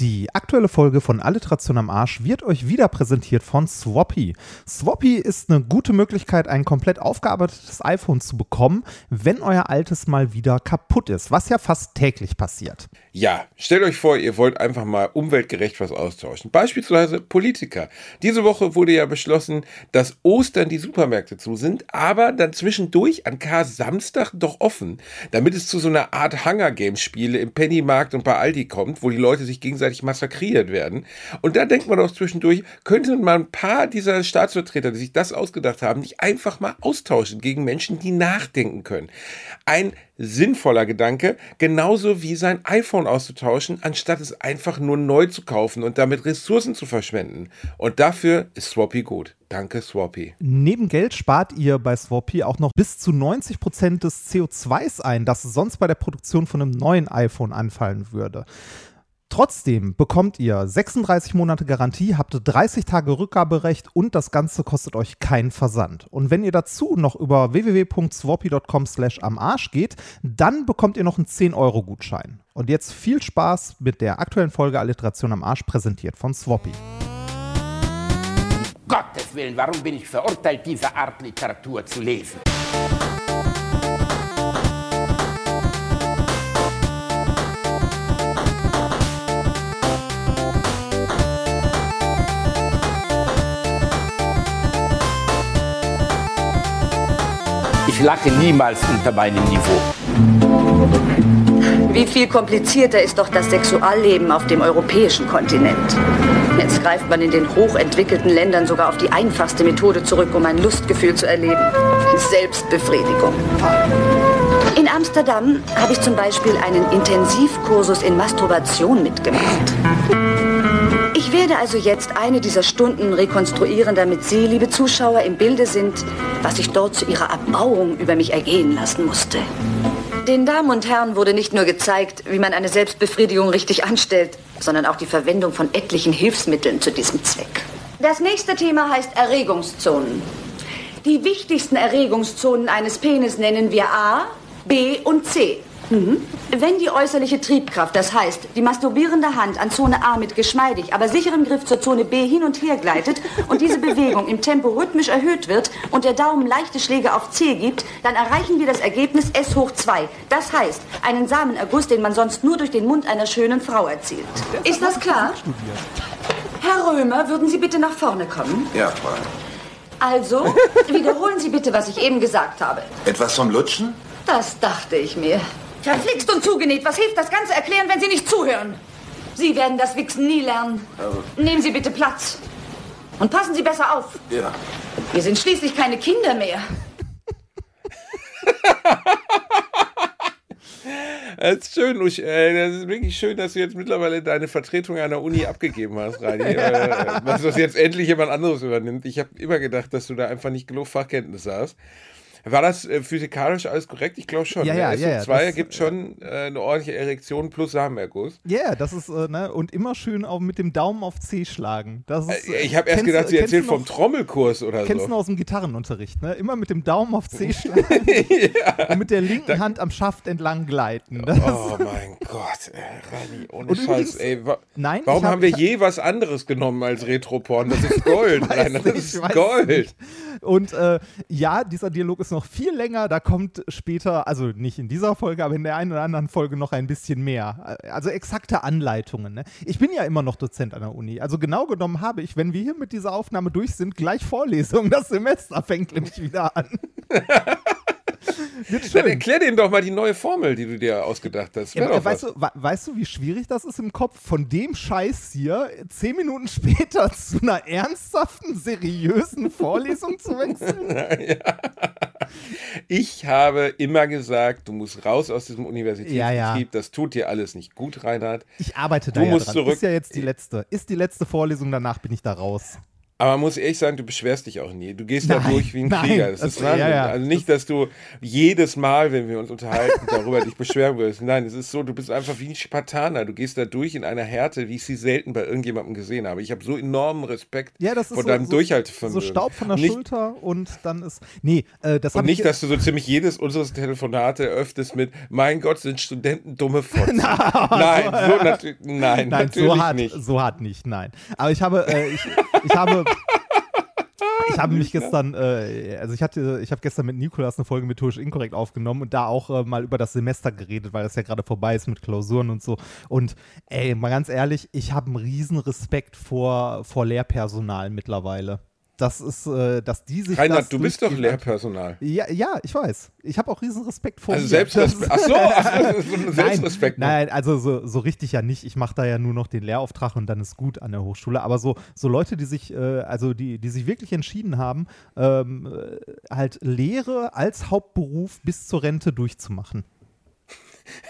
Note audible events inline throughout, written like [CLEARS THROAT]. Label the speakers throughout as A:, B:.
A: Die aktuelle Folge von Alliteration am Arsch wird euch wieder präsentiert von Swappy. Swappy ist eine gute Möglichkeit, ein komplett aufgearbeitetes iPhone zu bekommen, wenn euer altes mal wieder kaputt ist, was ja fast täglich passiert.
B: Ja, stellt euch vor, ihr wollt einfach mal umweltgerecht was austauschen. Beispielsweise Politiker. Diese Woche wurde ja beschlossen, dass Ostern die Supermärkte zu sind, aber dann zwischendurch an Kar-Samstag doch offen, damit es zu so einer Art Hunger Games Spiele im Pennymarkt und bei Aldi kommt, wo die Leute sich gegenseitig gegenseitig massakriert werden. Und da denkt man auch zwischendurch, könnte man ein paar dieser Staatsvertreter, die sich das ausgedacht haben, nicht einfach mal austauschen gegen Menschen, die nachdenken können. Ein sinnvoller Gedanke, genauso wie sein iPhone auszutauschen, anstatt es einfach nur neu zu kaufen und damit Ressourcen zu verschwenden. Und dafür ist Swappy gut. Danke, Swappy.
A: Neben Geld spart ihr bei Swappy auch noch bis zu 90 Prozent des CO2s ein, das sonst bei der Produktion von einem neuen iPhone anfallen würde. Trotzdem bekommt ihr 36 Monate Garantie, habt 30 Tage Rückgaberecht und das Ganze kostet euch keinen Versand. Und wenn ihr dazu noch über www.swappy.com slash am Arsch geht, dann bekommt ihr noch einen 10-Euro-Gutschein. Und jetzt viel Spaß mit der aktuellen Folge Alliteration am Arsch, präsentiert von Swappy.
C: Gottes Willen, warum bin ich verurteilt, diese Art Literatur zu lesen? Ich lache niemals unter meinem Niveau.
D: Wie viel komplizierter ist doch das Sexualleben auf dem europäischen Kontinent. Jetzt greift man in den hochentwickelten Ländern sogar auf die einfachste Methode zurück, um ein Lustgefühl zu erleben. Selbstbefriedigung. In Amsterdam habe ich zum Beispiel einen Intensivkursus in Masturbation mitgemacht. Ich werde also jetzt eine dieser Stunden rekonstruieren, damit Sie, liebe Zuschauer, im Bilde sind, was ich dort zu Ihrer Erbauung über mich ergehen lassen musste. Den Damen und Herren wurde nicht nur gezeigt, wie man eine Selbstbefriedigung richtig anstellt, sondern auch die Verwendung von etlichen Hilfsmitteln zu diesem Zweck. Das nächste Thema heißt Erregungszonen. Die wichtigsten Erregungszonen eines Penis nennen wir A, B und C. Mhm. Wenn die äußerliche Triebkraft, das heißt die masturbierende Hand an Zone A mit geschmeidig, aber sicherem Griff zur Zone B hin und her gleitet und diese Bewegung im Tempo rhythmisch erhöht wird und der Daumen leichte Schläge auf C gibt, dann erreichen wir das Ergebnis S hoch 2. Das heißt, einen Samenerguss, den man sonst nur durch den Mund einer schönen Frau erzielt. Ist das klar? Herr Römer, würden Sie bitte nach vorne kommen?
E: Ja, Fräulein.
D: Also, wiederholen Sie bitte, was ich eben gesagt habe.
E: Etwas vom Lutschen?
D: Das dachte ich mir. Verflixt und zugenäht. Was hilft das ganze Erklären, wenn Sie nicht zuhören? Sie werden das Wichsen nie lernen.
E: Also-
D: Nehmen Sie bitte Platz. Und passen Sie besser auf.
E: Ja.
D: Wir sind schließlich keine Kinder mehr. [LAUGHS]
B: Das ist schön, äh, das ist wirklich schön, dass du jetzt mittlerweile deine Vertretung an der Uni abgegeben hast, Reini. [LAUGHS] äh, dass das jetzt endlich jemand anderes übernimmt. Ich habe immer gedacht, dass du da einfach nicht genug Fachkenntnisse hast. War das äh, physikalisch alles korrekt? Ich glaube schon.
A: Ja,
B: ne?
A: ja, ja, ja,
B: SO2
A: das,
B: ergibt schon äh, eine ordentliche Erektion plus Samenerguss.
A: Ja, yeah, das ist, äh, ne, und immer schön auch mit dem Daumen auf C schlagen. Das ist,
B: Äh, ich habe erst
A: kennst-
B: gedacht, sie
A: kennst
B: erzählt
A: du noch-
B: vom Trommelkurs oder
A: Kennst du
B: so.
A: noch aus dem Gitarrenunterricht, ne? Immer mit dem Daumen auf C schlagen [LAUGHS] und mit der linken Hand am Schaft entlang gleiten. Das
B: Oh mein Gott, ey, Reini, ohne
A: Und
B: Scheiß,
A: übrigens-
B: ey. Wa
A: Nein,
B: warum
A: hab-
B: haben wir je was anderes genommen als Retroporn? Das ist [LAUGHS] Gold, Rainer, das
A: nicht,
B: ist Gold.
A: nicht. Und äh, ja, dieser Dialog ist noch viel länger. Da kommt später, also nicht in dieser Folge, aber in der einen oder anderen Folge noch ein bisschen mehr. Also exakte Anleitungen. Ne? Ich bin ja immer noch Dozent an der Uni. Also genau genommen habe ich, wenn wir hier mit dieser Aufnahme durch sind, gleich Vorlesungen. Das Semester fängt nämlich wieder an. [LAUGHS] [LAUGHS]
B: Dann erklär denen doch mal die neue Formel, die du dir ausgedacht hast.
A: Ja, weißt, du, we- weißt du, wie schwierig das ist im Kopf, von dem Scheiß hier zehn Minuten [LAUGHS] später zu einer ernsthaften, seriösen Vorlesung zu wechseln? [LAUGHS]
B: Ich habe immer gesagt, du musst raus aus diesem Universitätsbetrieb. Das tut dir alles nicht gut, Reinhard.
A: Ich arbeite da
B: Du
A: ja
B: musst
A: dran.
B: zurück.
A: Ist ja jetzt die letzte. Ist die letzte Vorlesung, danach bin ich da raus.
B: Aber man muss ehrlich sagen, du beschwerst dich auch nie. Du gehst da
A: Nein,
B: durch wie ein
A: nein,
B: Krieger. Das
A: das-
B: ist Wahnsinn.
A: ja, ja.
B: Also nicht, dass du jedes Mal, wenn wir uns unterhalten, [LAUGHS] darüber dich beschweren würdest. Nein, es ist so, du bist einfach wie ein Spartaner. Du gehst da durch in einer Härte, wie ich sie selten bei irgendjemandem gesehen habe. Ich habe so enormen Respekt
A: Ja,
B: vor
A: so,
B: deinem
A: so,
B: Durchhaltevermögen.
A: so Staub von der
B: nicht,
A: Schulter und dann ist. Nee, äh, das
B: Und
A: ich.
B: nicht, dass du so ziemlich jedes unseres Telefonate eröffnest mit, mein Gott, sind Studenten dumme [LAUGHS] Fotzen. nein, so natürlich, nein,
A: Nein,
B: natürlich
A: so hart,
B: nicht.
A: so hart nicht, nein. Aber ich habe, äh, ich, ich habe, ich habe mich [LAUGHS] gestern, äh, also ich hatte, ich habe gestern mit Nikolas eine Folge methodisch inkorrekt aufgenommen und da auch äh, mal über das Semester geredet, weil das ja gerade vorbei ist mit Klausuren und so. Und ey, mal ganz ehrlich, ich habe einen riesen Respekt vor, vor Lehrpersonal mittlerweile. Das ist, äh, dass die sich. das
B: Reinhard, du bist doch Lehrpersonal.
A: Ja, ja, ich weiß. Ich habe auch riesen Respekt vor
B: Also. Selbstrespekt. Ach so, [LAUGHS] ach so, Selbstrespekt.
A: Nein, nein, also so, so richtig ja nicht. Ich mache da ja nur noch den Lehrauftrag und dann ist gut an der Hochschule. Aber so, so Leute, die sich, äh, also die, die sich wirklich entschieden haben, ähm, äh, halt Lehre als Hauptberuf bis zur Rente durchzumachen.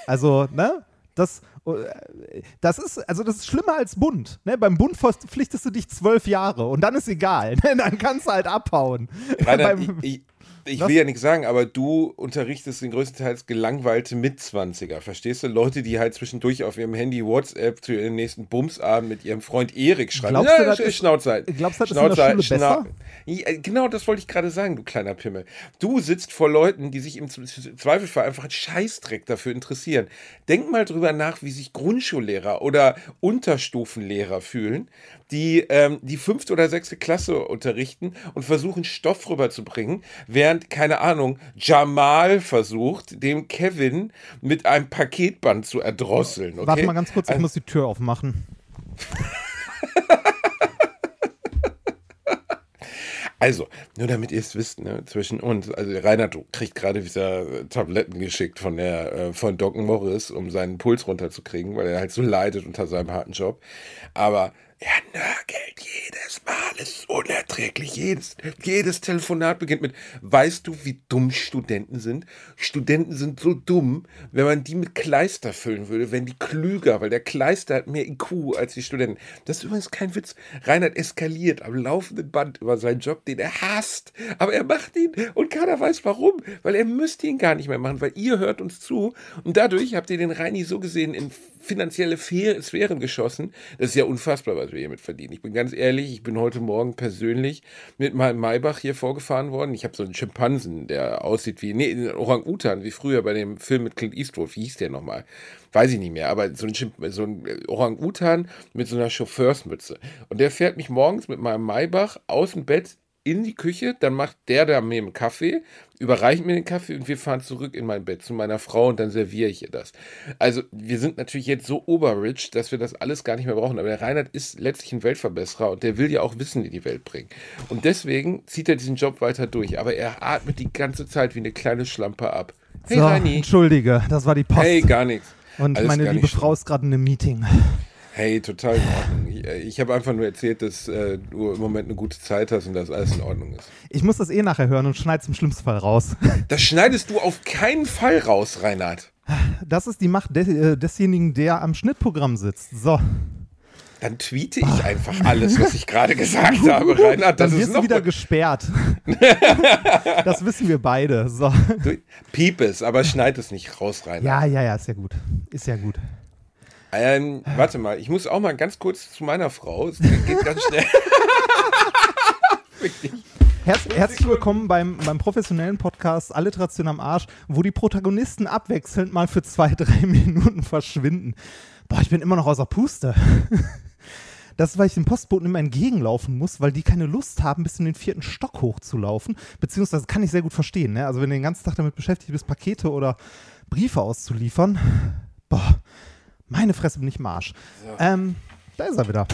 A: Also, ne? Das, äh, das ist, also das ist schlimmer als Bund. Ne? Beim Bund verpflichtest du dich zwölf Jahre und dann ist egal. [LAUGHS] Ne? Dann kannst du halt abhauen.
B: Reinhard,
A: Beim-
B: ich, ich, ich
A: Was?
B: will ja nichts sagen, aber du unterrichtest den größtenteils gelangweilte Mitzwanziger, verstehst du? Leute, die halt zwischendurch auf ihrem Handy WhatsApp zu ihrem nächsten Bumsabend mit ihrem Freund Erik schreiben.
A: Glaubst du,
B: ja,
A: das ist-
B: Schnauze halt.
A: glaubst du, das ist in der Schule besser?
B: Ja, genau, das wollte ich gerade sagen, du kleiner Pimmel. Du sitzt vor Leuten, die sich im Zweifelfall einfach einen Scheißdreck dafür interessieren. Denk mal drüber nach, wie sich Grundschullehrer oder Unterstufenlehrer fühlen, die ähm, die fünfte oder sechste Klasse unterrichten und versuchen, Stoff rüberzubringen, während, keine Ahnung, Jamal versucht, dem Kevin mit einem Paketband zu erdrosseln. Okay?
A: Warte mal ganz kurz, ich
B: Also-
A: muss die Tür aufmachen. [LAUGHS]
B: Also, nur damit ihr es wisst, ne, zwischen uns, also Reinhard kriegt gerade wieder Tabletten geschickt von der äh, von Doc Morris, um seinen Puls runterzukriegen, weil er halt so leidet unter seinem harten Job. Aber er nörgelt jedes Mal, es ist unerträglich. Jedes, jedes Telefonat beginnt mit, weißt du, wie dumm Studenten sind? Studenten sind so dumm, wenn man die mit Kleister füllen würde, wenn die klüger, weil der Kleister hat mehr IQ als die Studenten. Das ist übrigens kein Witz. Reinhard eskaliert am laufenden Band über seinen Job, den er hasst. Aber er macht ihn und keiner weiß warum, weil er müsste ihn gar nicht mehr machen, weil ihr hört uns zu und dadurch habt ihr den Reini so gesehen in finanzielle Sphären geschossen. Das ist ja unfassbar, was wir hiermit verdienen. Ich bin ganz ehrlich, ich bin heute Morgen persönlich mit meinem Maybach hier vorgefahren worden. Ich habe so einen Schimpansen, der aussieht wie, nee, Orang-Utan, wie früher bei dem Film mit Clint Eastwood. Wie hieß der nochmal? Weiß ich nicht mehr, aber so ein, so ein Orang-Utan mit so einer Chauffeursmütze. Und der fährt mich morgens mit meinem Maybach aus dem Bett in die Küche, dann macht der da mir einen Kaffee, überreicht mir den Kaffee und wir fahren zurück in mein Bett zu meiner Frau und dann serviere ich ihr das. Also wir sind natürlich jetzt so oberrich, dass wir das alles gar nicht mehr brauchen, aber der Reinhard ist letztlich ein Weltverbesserer und der will ja auch Wissen in die Welt bringen. Und deswegen zieht er diesen Job weiter durch, aber er atmet die ganze Zeit wie eine kleine Schlampe ab. Hey
A: so,
B: Reini.
A: entschuldige, das war die Post.
B: Hey, gar nichts.
A: Und
B: Alles
A: meine liebe Frau ist gerade in einem Meeting.
B: Hey, total in Ordnung. Ich, habe einfach nur erzählt, dass äh, du im Moment eine gute Zeit hast und dass alles in Ordnung ist.
A: Ich muss das eh nachher hören und schneid's im schlimmsten Fall raus. [LAUGHS]
B: Das schneidest du auf keinen Fall raus, Reinhard.
A: Das ist die Macht des, äh, desjenigen, der am Schnittprogramm sitzt. So.
B: Dann tweete ich einfach alles, [LAUGHS] was ich gerade gesagt habe, Reinhard. Das
A: Dann
B: ist
A: wirst du
B: noch
A: wieder gesperrt. [LAUGHS] das wissen wir beide. So.
B: Du- Piep es, aber schneid es nicht raus, Reinhard.
A: Ja, ja, ja, ist ja gut. Ist ja gut.
B: Ähm, warte mal, ich muss auch mal ganz kurz zu meiner Frau. Es geht ganz schnell. [LAUGHS]
A: Herz, herzlich willkommen beim, beim professionellen Podcast Alliteration am Arsch, wo die Protagonisten abwechselnd mal für zwei, drei [LAUGHS] Minuten verschwinden. Boah, ich bin immer noch außer Puste. [LAUGHS] Das ist, weil ich den Postboten immer entgegenlaufen muss, weil die keine Lust haben, bis in den vierten Stock hochzulaufen. Beziehungsweise kann ich sehr gut verstehen. Ne? Also wenn du den ganzen Tag damit beschäftigt bist, Pakete oder Briefe auszuliefern, boah, meine Fresse bin ich Marsch. Ähm, da ist er wieder.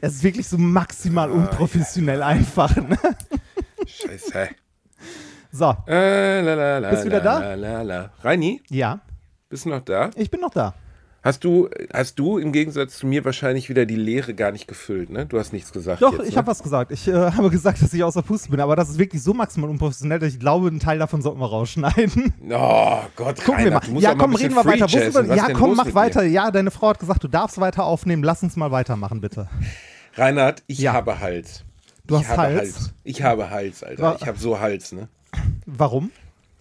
A: es [LAUGHS] ist wirklich so maximal unprofessionell einfach. Ne?
B: Scheiße.
A: So,
B: Äh, la, la, la,
A: Bist du wieder da?
B: La. Reini,
A: ja,
B: bist du noch da?
A: ich bin noch da.
B: Hast du, hast du im Gegensatz zu mir wahrscheinlich wieder die Leere gar nicht gefüllt, ne? Du hast nichts gesagt.
A: Doch,
B: jetzt,
A: ich
B: ne?
A: habe was gesagt. Ich äh, [LAUGHS] habe gesagt, dass ich außer Puste bin, aber das ist wirklich so maximal unprofessionell, dass ich glaube, einen Teil davon sollten wir rausschneiden. [LAUGHS]
B: Oh Gott,
A: Gucken wir mal.
B: Reinhard, du musst
A: Ja,
B: mal
A: komm,
B: bisschen
A: reden wir weiter.
B: Was
A: Ja, komm, mach weiter. Ja, deine Frau hat gesagt, du darfst weiter aufnehmen. Lass uns mal weitermachen, bitte.
B: Reinhard, ich
A: Ja.
B: habe Hals.
A: Du
B: ich
A: hast
B: habe
A: Hals?
B: Ich habe Hals, Alter.
A: Wa-
B: Ich habe so Hals, ne?
A: Warum?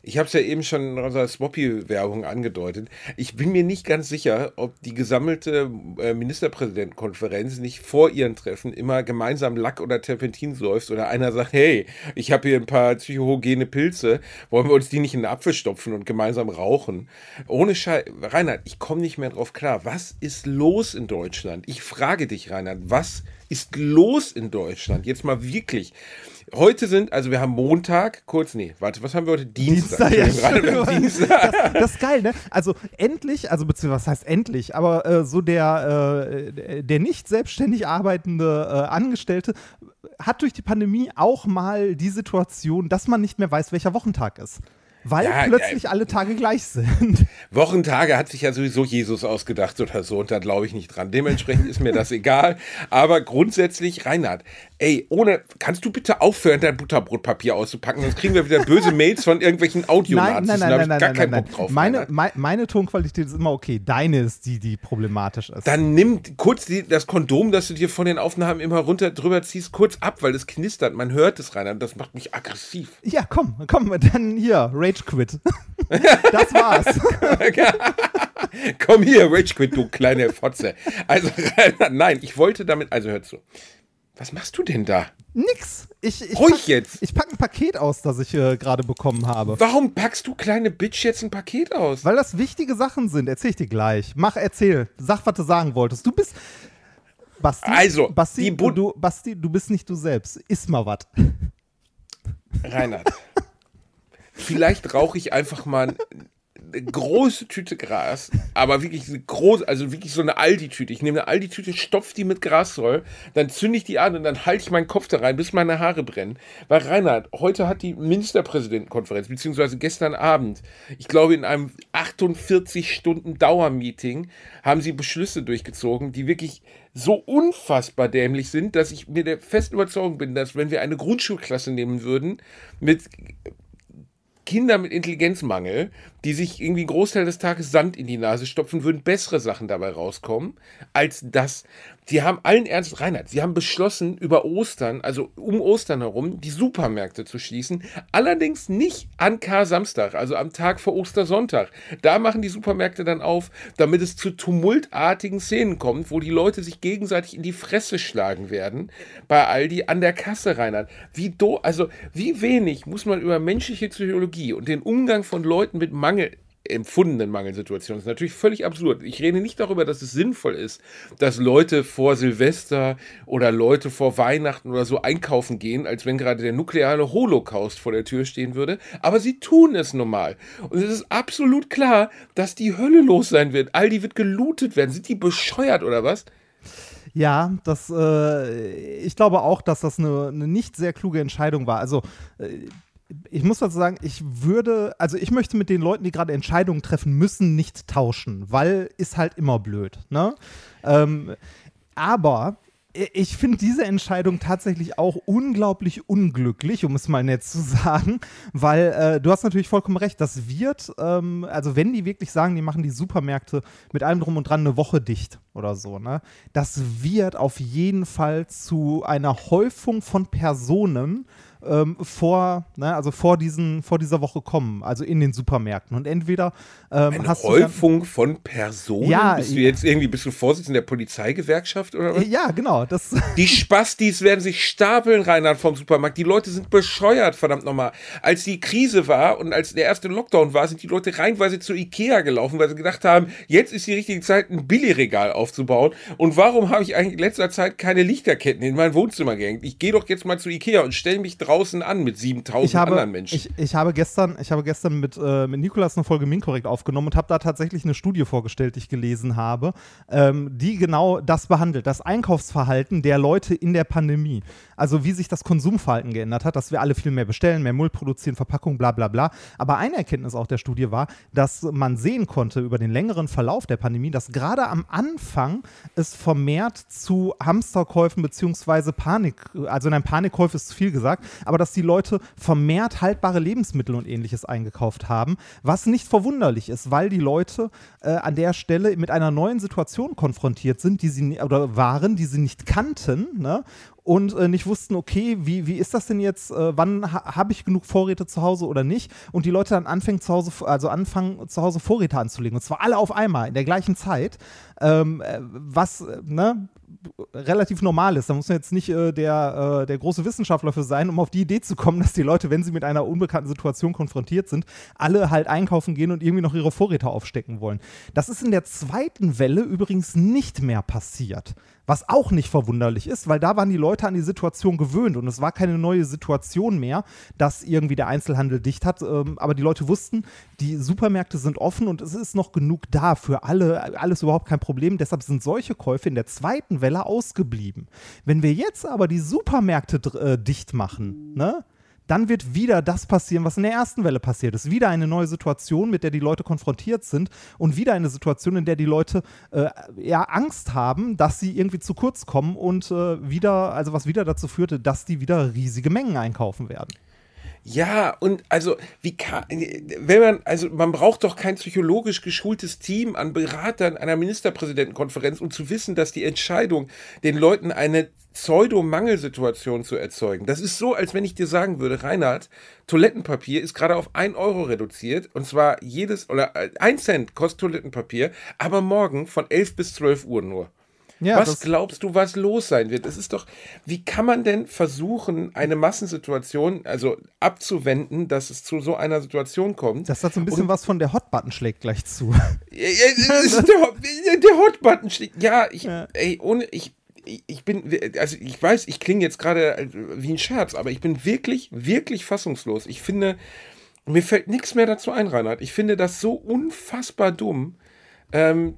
B: Ich habe es ja eben schon in unserer Swappy-Werbung angedeutet. Ich bin mir nicht ganz sicher, ob die gesammelte äh, Ministerpräsidentenkonferenz nicht vor ihren Treffen immer gemeinsam Lack oder Terpentin säuft oder einer sagt, hey, ich habe hier ein paar psychogene Pilze, wollen wir uns die nicht in den Apfel stopfen und gemeinsam rauchen? Ohne Scheiß, Reinhard, ich komme nicht mehr drauf klar. Was ist los in Deutschland? Ich frage dich, Reinhard, was ist los in Deutschland? Jetzt mal wirklich. Heute sind, also wir haben Montag, kurz, nee, warte, was haben wir heute? Dienstag.
A: ja,
B: haben
A: stimmt.
B: Dienstag.
A: das, das ist geil, ne? Also endlich, also beziehungsweise was heißt endlich, aber äh, so der, äh, der nicht selbstständig arbeitende äh, Angestellte hat durch die Pandemie auch mal die Situation, dass man nicht mehr weiß, welcher Wochentag ist. Weil
B: Ja,
A: plötzlich
B: äh,
A: alle Tage gleich sind. [LAUGHS]
B: Wochentage hat sich ja sowieso Jesus ausgedacht oder so und da glaube ich nicht dran. Dementsprechend ist mir das egal. Aber grundsätzlich, Reinhard, ey, ohne, kannst du bitte aufhören, dein Butterbrotpapier auszupacken? Sonst kriegen wir wieder böse [LAUGHS] Mails von irgendwelchen Audionazis.
A: Nein, nein,
B: da
A: nein, nein,
B: ich gar
A: nein,
B: keinen
A: nein,
B: Bock drauf.
A: Meine,
B: Reinhard.
A: meine, Tonqualität ist immer okay. Deine ist die, die problematisch ist.
B: Dann nimm kurz die, das Kondom, das du dir von den Aufnahmen immer runter drüber ziehst, kurz ab, weil es knistert. Man hört es, Reinhard. Das macht mich aggressiv.
A: ja, komm, komm, dann hier, Rage Quit. [LAUGHS] das war's. [LAUGHS]
B: Komm hier, Rage Quit, du kleine Fotze. Also, [LAUGHS] nein, ich wollte damit, also hör zu. Was machst du denn da?
A: Nix. Ich, ich
B: Ruhig
A: pack,
B: jetzt.
A: Ich packe ein Paket aus, das ich äh, gerade bekommen habe.
B: Warum packst du kleine Bitch jetzt ein Paket aus?
A: Weil das wichtige Sachen sind. Erzähl ich dir gleich. Mach, erzähl. Sag, was du sagen wolltest. Du bist. Basti,
B: Also,
A: Basti, du, du, Basti, du bist nicht du selbst. Iss mal was.
B: Reinhard, vielleicht rauche ich einfach mal ein- eine große Tüte Gras, aber wirklich eine große, also wirklich so eine Aldi-Tüte. Ich nehme eine Aldi-Tüte, stopf die mit Grasroll, dann zünde ich die an und dann halte ich meinen Kopf da rein, bis meine Haare brennen. Weil Reinhard, heute hat die Ministerpräsidentenkonferenz, beziehungsweise gestern Abend, ich glaube in einem 48 Stunden Dauermeeting, haben sie Beschlüsse durchgezogen, die wirklich so unfassbar dämlich sind, dass ich mir der festen Überzeugung bin, dass wenn wir eine Grundschulklasse nehmen würden, mit Kinder mit Intelligenzmangel, die sich irgendwie einen Großteil des Tages Sand in die Nase stopfen, würden bessere Sachen dabei rauskommen, als das. Die haben allen Ernst, Reinhard, sie haben beschlossen, über Ostern, also um Ostern herum, die Supermärkte zu schließen. Allerdings nicht an Kar-Samstag, also am Tag vor Ostersonntag. Da machen die Supermärkte dann auf, damit es zu tumultartigen Szenen kommt, wo die Leute sich gegenseitig in die Fresse schlagen werden. Bei Aldi an der Kasse, Reinhard. Wie do, also wie wenig muss man über menschliche Psychologie und den Umgang von Leuten mit Mangel empfundenen Mangelsituationen. Das ist natürlich völlig absurd. Ich rede nicht darüber, dass es sinnvoll ist, dass Leute vor Silvester oder Leute vor Weihnachten oder so einkaufen gehen, als wenn gerade der nukleare Holocaust vor der Tür stehen würde. Aber sie tun es normal. Und es ist absolut klar, dass die Hölle los sein wird. Aldi wird gelootet werden. Sind die bescheuert oder was?
A: Ja, das, äh, ich glaube auch, dass das eine, eine nicht sehr kluge Entscheidung war. Also, äh, ich muss dazu sagen, ich würde, also ich möchte mit den Leuten, die gerade Entscheidungen treffen müssen, nicht tauschen, weil ist halt immer blöd, ne? Ähm, aber ich finde diese Entscheidung tatsächlich auch unglaublich unglücklich, um es mal nett zu [LAUGHS] sagen, weil äh, du hast natürlich vollkommen recht, das wird, ähm, also wenn die wirklich sagen, die machen die Supermärkte mit allem drum und dran eine Woche dicht oder so, ne, das wird auf jeden Fall zu einer Häufung von Personen ähm, vor, ne, also vor, diesen, vor dieser Woche kommen, also in den Supermärkten. Und entweder ähm,
B: Eine
A: hast du
B: Häufung von Personen?
A: Ja,
B: bist du jetzt irgendwie, bist du Vorsitzender der Polizeigewerkschaft oder was?
A: Ja, genau. Das, [LAUGHS]
B: Die Spastis werden sich stapeln, Reinhard, vom Supermarkt. Die Leute sind bescheuert, verdammt nochmal. Als die Krise war und als der erste Lockdown war, sind die Leute reinweise zu Ikea gelaufen, weil sie gedacht haben, jetzt ist die richtige Zeit, ein Billigregal aufzubauen. Und warum habe ich eigentlich in letzter Zeit keine Lichterketten in mein Wohnzimmer gehängt? Ich gehe doch jetzt mal zu Ikea und stelle mich draußen an mit 7000
A: ich habe,
B: anderen Menschen.
A: Ich, ich habe gestern, ich habe gestern mit, äh, mit Nikolas eine Folge Minkorrekt aufgenommen und habe da tatsächlich eine Studie vorgestellt, die ich gelesen habe, ähm, die genau das behandelt, das Einkaufsverhalten der Leute in der Pandemie. Also wie sich das Konsumverhalten geändert hat, dass wir alle viel mehr bestellen, mehr Müll produzieren, Verpackung, bla bla bla. Aber eine Erkenntnis auch der Studie war, dass man sehen konnte über den längeren Verlauf der Pandemie, dass gerade am angefangen, es vermehrt zu Hamsterkäufen beziehungsweise Panik, also nein, Panikkäufe ist zu viel gesagt, aber dass die Leute vermehrt haltbare Lebensmittel und ähnliches eingekauft haben, was nicht verwunderlich ist, weil die Leute äh, an der Stelle mit einer neuen Situation konfrontiert sind, die sie oder waren, die sie nicht kannten, ne? und äh, nicht wussten, okay, wie, wie ist das denn jetzt, äh, wann ha habe ich genug Vorräte zu Hause oder nicht? Und die Leute dann anfangen zu Hause, also anfangen zu Hause Vorräte anzulegen. Und zwar alle auf einmal in der gleichen Zeit. Ähm, äh, was, äh, ne, relativ normal ist. Da muss man jetzt nicht äh, der, äh, der große Wissenschaftler für sein, um auf die Idee zu kommen, [LAUGHS] dass die Leute, wenn sie mit einer unbekannten Situation konfrontiert sind, alle halt einkaufen gehen und irgendwie noch ihre Vorräte aufstecken wollen. Das ist in der zweiten Welle übrigens nicht mehr passiert. Was auch nicht verwunderlich ist, weil da waren die Leute an die Situation gewöhnt und es war keine neue Situation mehr, dass irgendwie der Einzelhandel dicht hat. Ähm, aber die Leute wussten, die Supermärkte sind offen und es ist noch genug da für alle, alles überhaupt kein Problem. Deshalb sind solche Käufe in der zweiten Welle ausgeblieben. Wenn wir jetzt aber die Supermärkte äh, dicht machen, ne? dann wird wieder das passieren, was in der ersten Welle passiert ist. Wieder eine neue Situation, mit der die Leute konfrontiert sind und wieder eine Situation, in der die Leute äh, ja Angst haben, dass sie irgendwie zu kurz kommen und äh, wieder, also was wieder dazu führte, dass die wieder riesige Mengen einkaufen werden.
B: Ja, und also, wie kann, wenn man, also man braucht doch kein psychologisch geschultes Team an Beratern einer Ministerpräsidentenkonferenz, um zu wissen, dass die Entscheidung, den Leuten eine Pseudo-Mangelsituation zu erzeugen. Das ist so, als wenn ich dir sagen würde, Reinhard, Toilettenpapier ist gerade auf 1 Euro reduziert und zwar jedes, oder 1 Cent kostet Toilettenpapier, aber morgen von 11 bis 12 Uhr nur. Ja, was glaubst du, was los sein wird? Es ist doch, wie kann man denn versuchen, eine Massensituation, also abzuwenden, dass es zu so einer Situation kommt?
A: Das hat so ein bisschen Und, was von der Hotbutton schlägt gleich zu.
B: der, der Hotbutton schlägt, ja, ich, ja. ey, ohne, ich, ich bin, also ich weiß, ich klinge jetzt gerade wie ein Scherz, aber ich bin wirklich, wirklich fassungslos. Ich finde, mir fällt nichts mehr dazu ein, Reinhard. Ich finde das so unfassbar dumm. Ähm,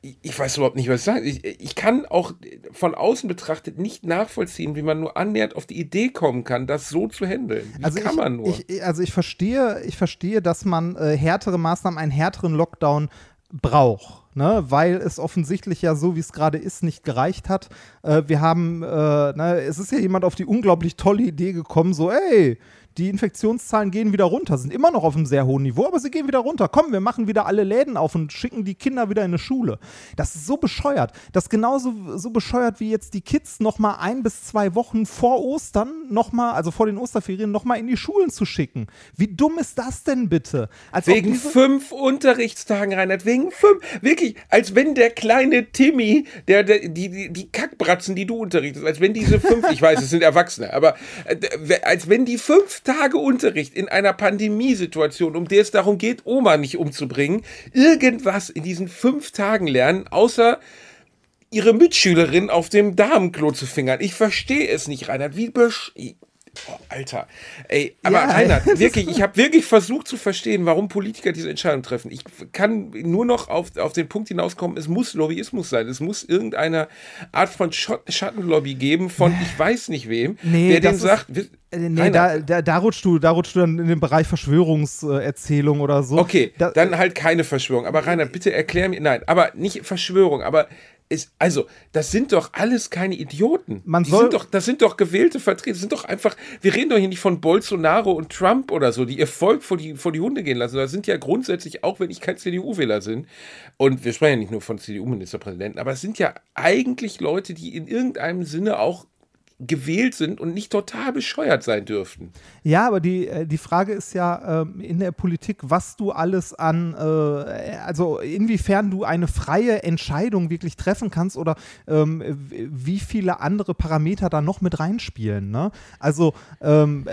B: ich weiß überhaupt nicht, was ich sagen. Ich, ich kann auch von außen betrachtet nicht nachvollziehen, wie man nur annähernd auf die Idee kommen kann, das so zu handeln. Wie
A: also
B: kann
A: ich,
B: man nur?
A: Ich, also ich verstehe, ich verstehe, dass man äh, härtere Maßnahmen, einen härteren Lockdown braucht. Ne, weil es offensichtlich ja so, wie es gerade ist, nicht gereicht hat. Äh, wir haben, äh, ne, es ist ja jemand auf die unglaublich tolle Idee gekommen, so, ey, die Infektionszahlen gehen wieder runter, sind immer noch auf einem sehr hohen Niveau, aber sie gehen wieder runter. Komm, wir machen wieder alle Läden auf und schicken die Kinder wieder in eine Schule. Das ist so bescheuert. Das ist genauso so bescheuert wie jetzt die Kids noch mal ein bis zwei Wochen vor Ostern noch mal, also vor den Osterferien noch mal in die Schulen zu schicken. Wie dumm ist das denn bitte?
B: Als wegen fünf Unterrichtstagen, Reinhard, wegen fünf. Wirklich, als wenn der kleine Timmy, der, der die, die, die Kackbratzen, die du unterrichtest, als wenn diese fünf, ich weiß, es sind Erwachsene, aber äh, als wenn die fünf Tage Unterricht in einer Pandemiesituation, um der es darum geht, Oma nicht umzubringen, irgendwas in diesen fünf Tagen lernen, außer ihre Mitschülerin auf dem Damenklo zu fingern. Ich verstehe es nicht, Reinhard. Wie besch Oh, Alter. Ey, aber ja, Reinhard, [LAUGHS] wirklich, ich habe wirklich versucht zu verstehen, warum Politiker diese Entscheidung treffen. Ich kann nur noch auf, auf den Punkt hinauskommen, es muss Lobbyismus sein. Es muss irgendeine Art von Schattenlobby geben von ich weiß nicht wem, nee, der den sagt.
A: Äh, nee, da, da, da, rutschst du, da rutschst du dann in den Bereich Verschwörungserzählung oder so.
B: Okay, da, dann halt keine Verschwörung. Aber Reinhard, bitte erklär mir, nein, aber nicht Verschwörung, aber ist, also, das sind doch alles keine Idioten. Man die sind doch, das sind doch gewählte Vertreter. Das sind doch einfach, wir reden doch hier nicht von Bolsonaro und Trump oder so, die ihr Volk vor die, vor die Hunde gehen lassen. Das sind ja grundsätzlich, auch wenn ich kein CDU-Wähler bin, und wir sprechen ja nicht nur von CDU-Ministerpräsidenten, aber es sind ja eigentlich Leute, die in irgendeinem Sinne auch gewählt sind und nicht total bescheuert sein dürften.
A: Ja, aber die, äh, die Frage ist ja ähm, in der Politik, was du alles an, äh, also inwiefern du eine freie Entscheidung wirklich treffen kannst oder ähm, wie viele andere Parameter da noch mit reinspielen. Ne? Also ähm,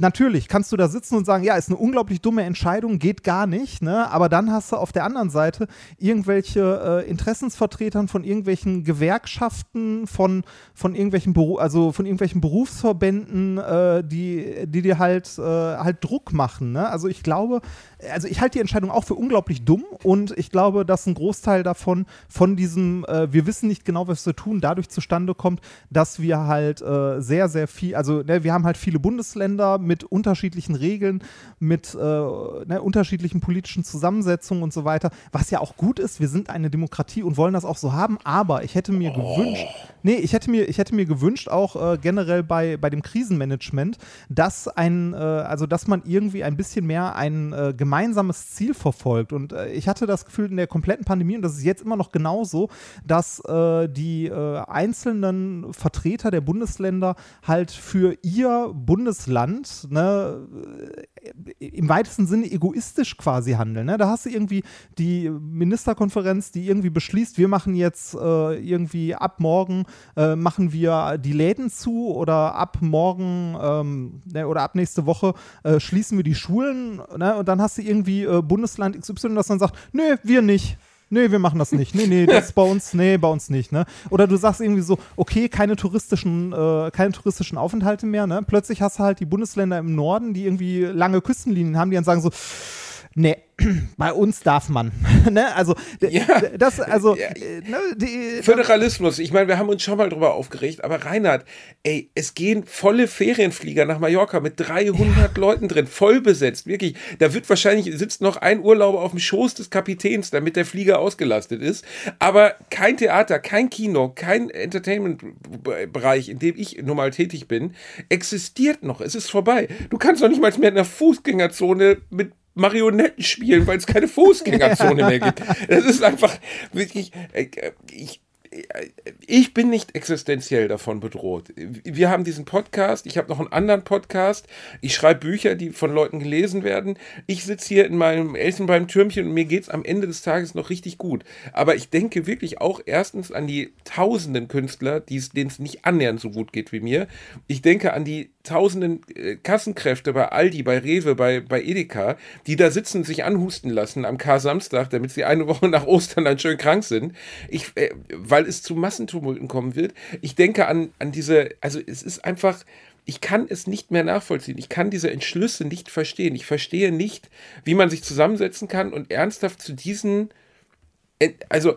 A: natürlich kannst du da sitzen und sagen, ja, ist eine unglaublich dumme Entscheidung, geht gar nicht, ne? Aber dann hast du auf der anderen Seite irgendwelche äh, Interessensvertretern von irgendwelchen Gewerkschaften, von, von irgendwelchen Beru also von irgendwelchen Berufsverbänden, äh, die, die dir halt, äh, halt Druck machen. Ne? Also ich glaube, also ich halte die Entscheidung auch für unglaublich dumm und ich glaube, dass ein Großteil davon von diesem, äh, wir wissen nicht genau, was wir tun, dadurch zustande kommt, dass wir halt äh, sehr, sehr viel, also ne, wir haben halt viele Bundesländer mit unterschiedlichen Regeln, mit äh, ne, unterschiedlichen politischen Zusammensetzungen und so weiter, was ja auch gut ist. Wir sind eine Demokratie und wollen das auch so haben, aber ich hätte mir oh. gewünscht, nee, ich hätte mir, ich hätte mir gewünscht, auch äh, generell bei, bei dem Krisenmanagement, dass ein, äh, also dass man irgendwie ein bisschen mehr ein äh, gemeinsames Ziel verfolgt. Und äh, ich hatte das Gefühl in der kompletten Pandemie, und das ist jetzt immer noch genauso, dass äh, die einzelnen Vertreter der Bundesländer halt für ihr Bundesland ne, im weitesten Sinne egoistisch quasi handeln. Ne? Da hast du irgendwie die Ministerkonferenz, die irgendwie beschließt, wir machen jetzt äh, irgendwie ab morgen äh, machen wir die Läden zu oder ab morgen ähm, ne, oder ab nächste Woche äh, schließen wir die Schulen ne? und dann hast du irgendwie äh, Bundesland XY, das dann sagt, nö, wir nicht nee, wir machen das nicht. Nee, nee, das ist bei uns, nee, bei uns nicht, ne? Oder du sagst irgendwie so, okay, keine touristischen, äh, keine touristischen Aufenthalte mehr, ne? Plötzlich hast du halt die Bundesländer im Norden, die irgendwie lange Küstenlinien haben, die dann sagen so, nee, [CLEARS THROAT] bei uns darf man. [LAUGHS] ne? Also, ja. das, also, [LAUGHS] ja. Äh, ne,
B: die, Föderalismus, ich meine, wir haben uns schon mal drüber aufgeregt, aber Reinhard, ey, es gehen volle Ferienflieger nach Mallorca mit 300 ja. Leuten drin, voll besetzt, wirklich. Da wird wahrscheinlich, sitzt noch ein Urlauber auf dem Schoß des Kapitäns, damit der Flieger ausgelastet ist. Aber kein Theater, kein Kino, kein Entertainment-Bereich, in dem ich normal tätig bin, existiert noch. Es ist vorbei. Du kannst doch nicht mal mehr in einer Fußgängerzone mit Marionetten spielen, weil es keine Fußgängerzone mehr gibt. Das ist einfach wirklich. Äh, ich, ich bin nicht existenziell davon bedroht. Wir haben diesen Podcast, ich habe noch einen anderen Podcast, ich schreibe Bücher, die von Leuten gelesen werden. Ich sitze hier in meinem Elfenbeintürmchen und mir geht es am Ende des Tages noch richtig gut. Aber ich denke wirklich auch erstens an die tausenden Künstler, denen es nicht annähernd so gut geht wie mir. Ich denke an die tausenden äh, Kassenkräfte bei Aldi, bei Rewe, bei, bei Edeka, die da sitzen, sich anhusten lassen am Kar-Samstag, damit sie eine [LAUGHS] Woche nach Ostern dann schön krank sind. Ich, äh, weil es zu Massentumulten kommen wird. Ich denke an, an diese, also es ist einfach, ich kann es nicht mehr nachvollziehen. Ich kann diese Entschlüsse nicht verstehen. Ich verstehe nicht, wie man sich zusammensetzen kann und ernsthaft zu diesen, also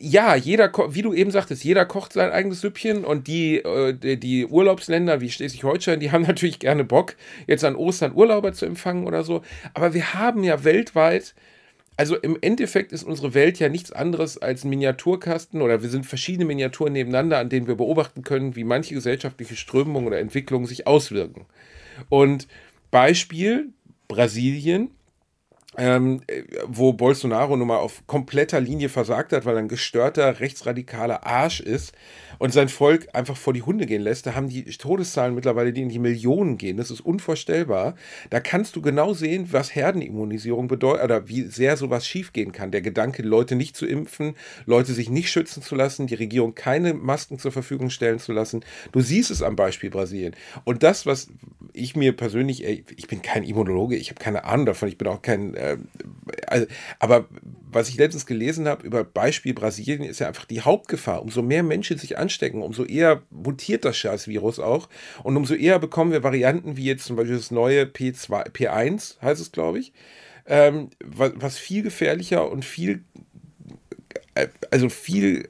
B: ja, jeder, wie du eben sagtest, jeder kocht sein eigenes Süppchen und die, äh, die Urlaubsländer wie Schleswig-Holstein, die [LAUGHS] haben natürlich gerne Bock, jetzt an Ostern Urlauber zu empfangen oder so. Aber wir haben ja weltweit also im Endeffekt ist unsere Welt ja nichts anderes als ein Miniaturkasten oder wir sind verschiedene Miniaturen nebeneinander, an denen wir beobachten können, wie manche gesellschaftliche Strömungen oder Entwicklungen sich auswirken. Und Beispiel Brasilien, ähm, wo Bolsonaro nun mal auf kompletter Linie versagt hat, weil er ein gestörter rechtsradikaler Arsch ist und sein Volk einfach vor die Hunde gehen lässt. Da haben die Todeszahlen mittlerweile, die in die Millionen gehen. Das ist unvorstellbar. Da kannst du genau sehen, was Herdenimmunisierung bedeutet oder wie sehr sowas schiefgehen kann. Der Gedanke, Leute nicht zu impfen, Leute sich nicht schützen zu lassen, die Regierung keine Masken zur Verfügung stellen zu lassen. Du siehst es am Beispiel Brasilien. Und das, was ich mir persönlich, ich bin kein Immunologe, ich habe keine Ahnung davon, ich bin auch kein, äh, also, aber was ich letztens gelesen habe über Beispiel Brasilien, ist ja einfach die Hauptgefahr. Umso mehr Menschen sich anstecken, umso eher mutiert das Scheiß-Virus auch. Und umso eher bekommen wir Varianten wie jetzt zum Beispiel das neue P2, P1, heißt es, glaube ich, ähm, was, was, viel gefährlicher und viel, äh, also viel,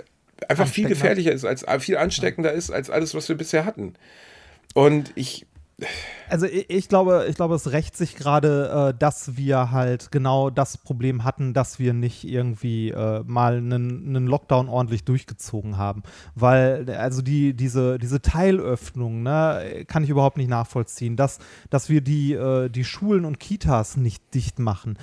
B: einfach viel gefährlicher ist, als viel ansteckender ist als alles, was wir bisher hatten. Und ich,
A: also ich, ich, glaube, ich glaube, es rächt sich gerade, äh, dass wir halt genau das Problem hatten, dass wir nicht irgendwie äh, mal einen, einen Lockdown ordentlich durchgezogen haben. Weil, also die, diese, diese Teilöffnung, ne, kann ich überhaupt nicht nachvollziehen. Dass, dass wir die, äh, die Schulen und Kitas nicht dicht machen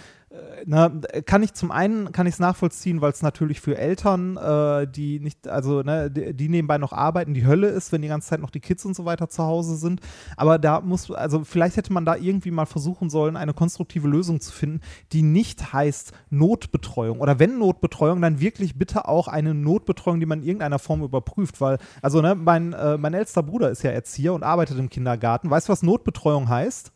A: na, kann ich zum einen kann ich es nachvollziehen, weil es natürlich für Eltern, äh, die nicht, also ne, die, die, nebenbei noch arbeiten, die Hölle ist, wenn die ganze Zeit noch die Kids und so weiter zu Hause sind. Aber da muss, also vielleicht hätte man da irgendwie mal versuchen sollen, eine konstruktive Lösung zu finden, die nicht heißt Notbetreuung oder wenn Notbetreuung, dann wirklich bitte auch eine Notbetreuung, die man in irgendeiner Form überprüft, weil, also ne, mein, äh, mein ältester Bruder ist ja Erzieher und arbeitet im Kindergarten. Weißt du, was Notbetreuung heißt?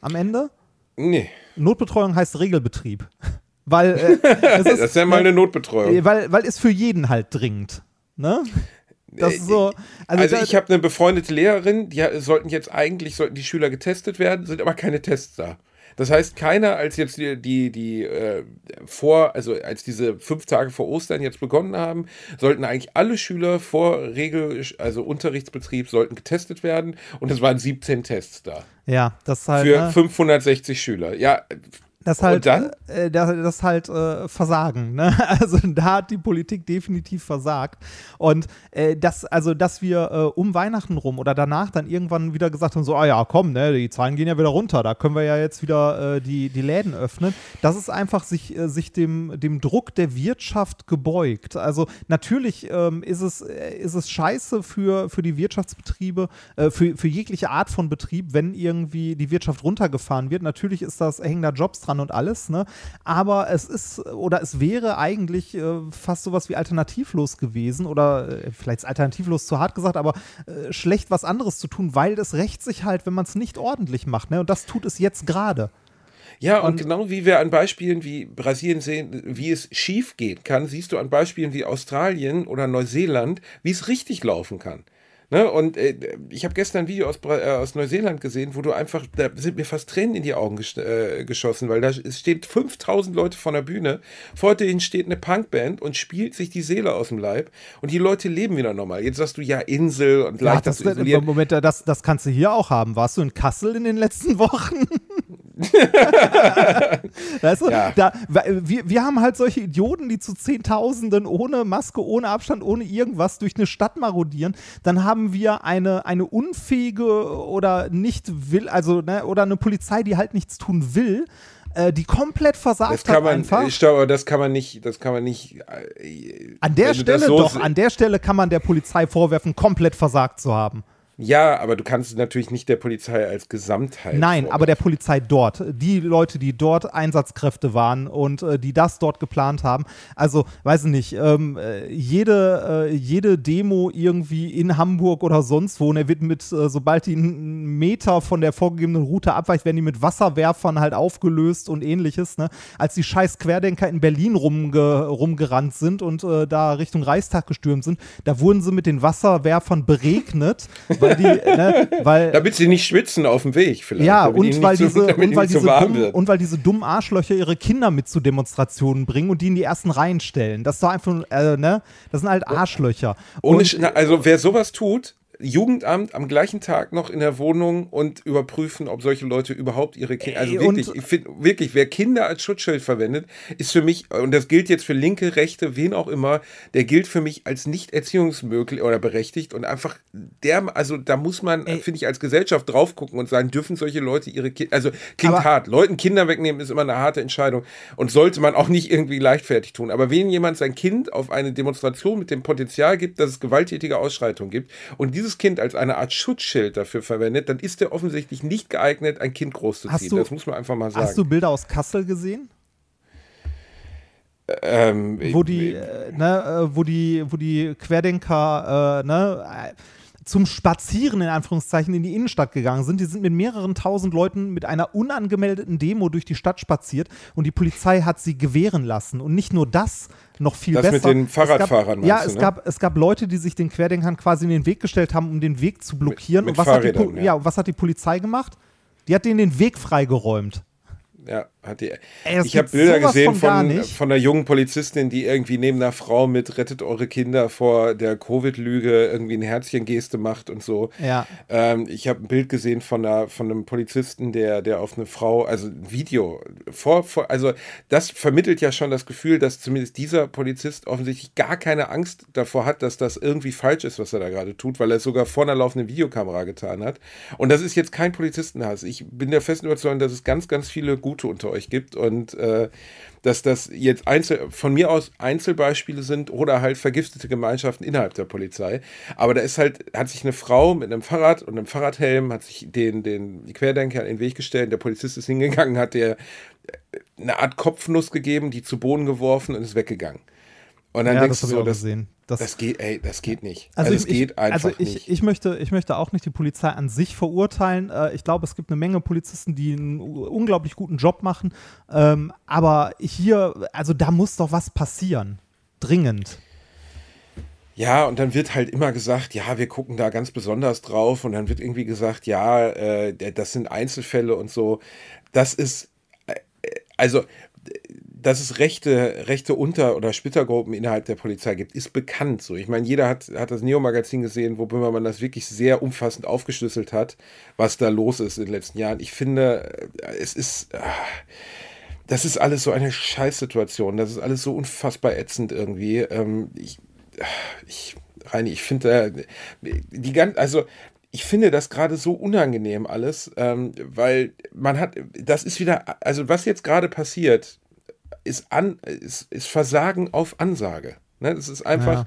A: Am Ende?
B: Nee.
A: Notbetreuung heißt Regelbetrieb. [LAUGHS] weil äh, [LAUGHS]
B: ist, das ist ja mal eine Notbetreuung.
A: Weil, weil es für jeden halt dringend. Ne?
B: Das ist so, also, also ich habe eine befreundete Lehrerin, die sollten jetzt eigentlich sollten die Schüler getestet werden, sind aber keine Tests da. Das heißt, keiner, als jetzt die, die, die äh, vor, also als diese fünf Tage vor Ostern jetzt begonnen haben, sollten eigentlich alle Schüler vor Regel, also Unterrichtsbetrieb, sollten getestet werden und es waren 17 Tests da.
A: Ja, das halt.
B: Für
A: ne?
B: 560 Schüler. Ja,
A: Das halt,
B: dann?
A: Äh, das, das halt äh, Versagen. Ne? [LAUGHS] Also da hat die Politik definitiv versagt. Und äh, das, also dass wir äh, um Weihnachten rum oder danach dann irgendwann wieder gesagt haben, so, ah ja, komm, ne, die Zahlen gehen ja wieder runter, da können wir ja jetzt wieder äh, die, die Läden öffnen. Das ist einfach sich, äh, sich dem, dem Druck der Wirtschaft gebeugt. Also natürlich ähm, ist, es, äh, ist es scheiße für, für die Wirtschaftsbetriebe, äh, für, für jegliche Art von Betrieb, wenn irgendwie die Wirtschaft runtergefahren wird. Natürlich ist das, hängen da Jobs dran und alles, ne? Aber es ist oder es wäre eigentlich äh, fast sowas wie alternativlos gewesen oder äh, vielleicht alternativlos zu hart gesagt, aber äh, schlecht was anderes zu tun, weil es rächt sich halt, wenn man es nicht ordentlich macht, ne? Und das tut es jetzt gerade.
B: Ja, und,
A: Und-
B: genau wie wir an Beispielen wie Brasilien sehen, wie es schief gehen kann, siehst du an Beispielen wie Australien oder Neuseeland, wie es richtig laufen kann. Ne? Und äh, ich habe gestern ein Video aus, äh, aus Neuseeland gesehen, wo du einfach, da sind mir fast Tränen in die Augen gesch äh, geschossen, weil da steht 5000 Leute vor der Bühne, vor denen steht eine Punkband und spielt sich die Seele aus dem Leib und die Leute leben wieder normal. Jetzt sagst du ja Insel und
A: Ja,
B: leicht
A: das,
B: das.
A: Moment, das, das kannst du hier auch haben. Warst du in Kassel in den letzten Wochen? [LAUGHS] weißt du,
B: Ja.
A: da, wir, wir haben halt solche Idioten, die zu Zehntausenden ohne Maske, ohne Abstand, ohne irgendwas durch eine Stadt marodieren. Dann haben wir eine, eine unfähige oder nicht will, also, ne, oder eine Polizei, die halt nichts tun will, äh, die komplett versagt
B: Das kann
A: hat
B: man,
A: einfach.
B: ich glaube, das kann man nicht, das kann man nicht. äh,
A: An der Stelle
B: so
A: doch, an der Stelle kann man der Polizei vorwerfen, komplett versagt zu haben.
B: Ja, aber du kannst natürlich nicht der Polizei als Gesamtheit.
A: Nein, aber der Polizei dort, die Leute, die dort Einsatzkräfte waren und äh, die das dort geplant haben. Also, weiß ich nicht, ähm, äh, jede, äh, jede Demo irgendwie in Hamburg oder sonst wo, und er wird mit, äh, sobald die einen Meter von der vorgegebenen Route abweicht, werden die mit Wasserwerfern halt aufgelöst und ähnliches. Ne? Als die scheiß Querdenker in Berlin rumge rumgerannt sind und äh, da Richtung Reichstag gestürmt sind, da wurden sie mit den Wasserwerfern beregnet, [LAUGHS] weil die, ne, weil [LAUGHS]
B: Damit sie nicht schwitzen auf dem Weg, vielleicht.
A: ja,
B: damit
A: und weil,
B: zu-
A: diese,
B: damit
A: und, weil
B: zu
A: diese dumm, und weil diese dummen Arschlöcher ihre Kinder mit zu Demonstrationen bringen und die in die ersten Reihen stellen. Das ist doch einfach, äh, ne? Das sind halt Arschlöcher.
B: Ohne,
A: und,
B: also wer sowas tut, Jugendamt am gleichen Tag noch in der Wohnung und überprüfen, ob solche Leute überhaupt ihre Kinder. Also wirklich, ich finde wirklich, wer Kinder als Schutzschild verwendet, ist für mich, und das gilt jetzt für linke, rechte, wen auch immer, der gilt für mich als nicht erziehungsmöglich oder berechtigt und einfach der, also da muss man, finde ich, als Gesellschaft drauf gucken und sagen, dürfen solche Leute ihre Kinder, also klingt
A: Aber-
B: hart, Leuten Kinder wegnehmen ist immer eine harte Entscheidung und sollte man auch nicht irgendwie leichtfertig tun. Aber wenn jemand sein Kind auf eine Demonstration mit dem Potenzial gibt, dass es gewalttätige Ausschreitungen gibt und dieses Kind als eine Art Schutzschild dafür verwendet, dann ist er offensichtlich nicht geeignet, ein Kind großzuziehen.
A: Hast du-
B: das muss man einfach mal sagen.
A: hast du Bilder aus Kassel gesehen?
B: ähm,
A: Wo die, äh, ne, äh, wo die, wo die Querdenker, äh, ne, äh, zum Spazieren in Anführungszeichen in die Innenstadt gegangen sind. Die sind mit mehreren tausend Leuten mit einer unangemeldeten Demo durch die Stadt spaziert und die Polizei hat sie gewähren lassen. Und nicht nur das, noch viel
B: Das
A: besser.
B: mit den
A: Es gab-
B: Fahrradfahrern
A: Ja,
B: meinst du,
A: es,
B: ne?
A: gab, es gab Leute, die sich den Querdenkern quasi in den Weg gestellt haben, um den Weg zu blockieren.
B: mit
A: und was hat, die,
B: ja.
A: ja, und was hat die Polizei gemacht? Die hat denen den Weg freigeräumt.
B: Ja, hat die.
A: Ey,
B: ich habe Bilder gesehen
A: von
B: von, von einer jungen Polizistin, die irgendwie neben einer Frau mit Rettet eure Kinder vor der Covid-Lüge irgendwie ein Herzchen-Geste macht und so.
A: Ja.
B: Ähm, ich habe ein Bild gesehen von, einer, von einem Polizisten, der, der auf eine Frau, also ein Video, vor, vor, also das vermittelt ja schon das Gefühl, dass zumindest dieser Polizist offensichtlich gar keine Angst davor hat, dass das irgendwie falsch ist, was er da gerade tut, weil er es sogar vor einer laufenden Videokamera getan hat. Und das ist jetzt kein Polizistenhass. Ich bin der festen Überzeugung, dass es ganz, ganz viele Gute unter euch gibt und äh, dass das jetzt Einzel von mir aus Einzelbeispiele sind oder halt vergiftete Gemeinschaften innerhalb der Polizei. Aber da ist halt, hat sich eine Frau mit einem Fahrrad und einem Fahrradhelm, hat sich den, den Querdenker in den Weg gestellt. Der Polizist ist hingegangen, hat der eine Art Kopfnuss gegeben, die zu Boden geworfen und ist weggegangen. Und dann
A: Ja,
B: denkst
A: das
B: du so, das,
A: gesehen. Das,
B: das geht, ey, das geht nicht.
A: Also,
B: Also, es
A: ich,
B: geht einfach
A: also ich,
B: nicht.
A: Ich möchte, ich möchte auch nicht die Polizei an sich verurteilen. Äh, ich glaube, es gibt eine Menge Polizisten, die einen unglaublich guten Job machen. Ähm, aber hier, also da muss doch was passieren. Dringend.
B: Ja, und dann wird halt immer gesagt, ja, wir gucken da ganz besonders drauf und dann wird irgendwie gesagt, ja, äh, das sind Einzelfälle und so. Das ist, äh, also, dass es rechte, rechte Unter- oder Splittergruppen innerhalb der Polizei gibt, ist bekannt. So, ich meine, jeder hat, hat das Neo-Magazin gesehen, wo man das wirklich sehr umfassend aufgeschlüsselt hat, was da los ist in den letzten Jahren. Ich finde, äh, es ist, äh, das ist alles so eine Scheißsituation. Das ist alles so unfassbar ätzend irgendwie. Ähm, ich, ich, Reini, ich finde, die ganz, also ich finde das gerade so unangenehm alles, ähm, weil man hat, das ist wieder, also was jetzt gerade passiert, ist, an, ist, ist Versagen auf Ansage. Ne, das ist einfach, ja.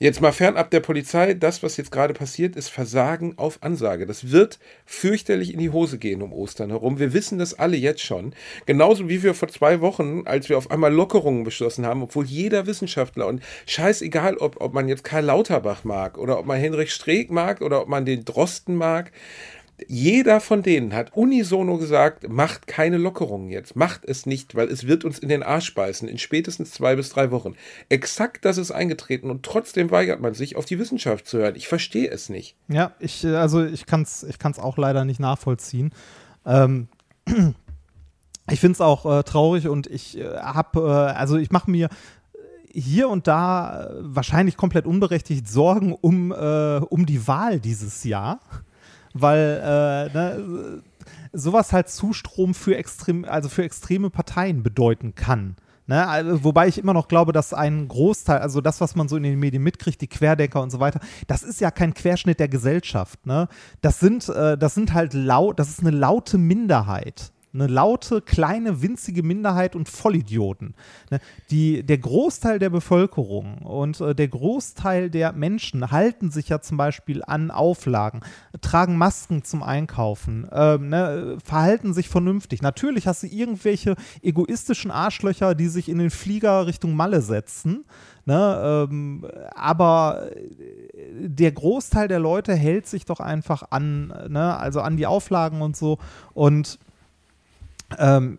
B: jetzt mal fernab der Polizei, das, was jetzt gerade passiert, ist Versagen auf Ansage. Das wird fürchterlich in die Hose gehen um Ostern herum. Wir wissen das alle jetzt schon. Genauso wie wir vor zwei Wochen, als wir auf einmal Lockerungen beschlossen haben, obwohl jeder Wissenschaftler und scheißegal, ob, ob man jetzt Karl Lauterbach mag oder ob man Henrik Streeck mag oder ob man den Drosten mag, jeder von denen hat unisono gesagt, macht keine Lockerungen jetzt, macht es nicht, weil es wird uns in den Arsch beißen in spätestens zwei bis drei Wochen. Exakt das ist eingetreten und trotzdem weigert man sich, auf die Wissenschaft zu hören. Ich verstehe es nicht.
A: Ja, ich, äh, also ich kann es ich kann's auch leider nicht nachvollziehen. Ähm, [CLEARS THROAT] ich finde es auch äh, traurig und ich äh, habe, äh, also ich mache mir hier und da äh, wahrscheinlich komplett unberechtigt Sorgen um, äh, um die Wahl dieses Jahr weil äh, ne, sowas halt Zustrom für, extrem, also für extreme Parteien bedeuten kann. Ne, also, wobei ich immer noch glaube, dass ein Großteil, also das, was man so in den Medien mitkriegt, die Querdenker und so weiter, das ist ja kein Querschnitt der Gesellschaft. Ne? Das sind, äh, das sind halt laut, das ist eine laute Minderheit eine laute, kleine, winzige Minderheit und Vollidioten. Ne? Die, der Großteil der Bevölkerung und äh, der Großteil der Menschen halten sich ja zum Beispiel an Auflagen, tragen Masken zum Einkaufen, äh, ne, verhalten sich vernünftig. Natürlich hast du irgendwelche egoistischen Arschlöcher, die sich in den Flieger Richtung Malle setzen. Ne, ähm, aber der Großteil der Leute hält sich doch einfach an, ne, also an die Auflagen und so. Und ähm,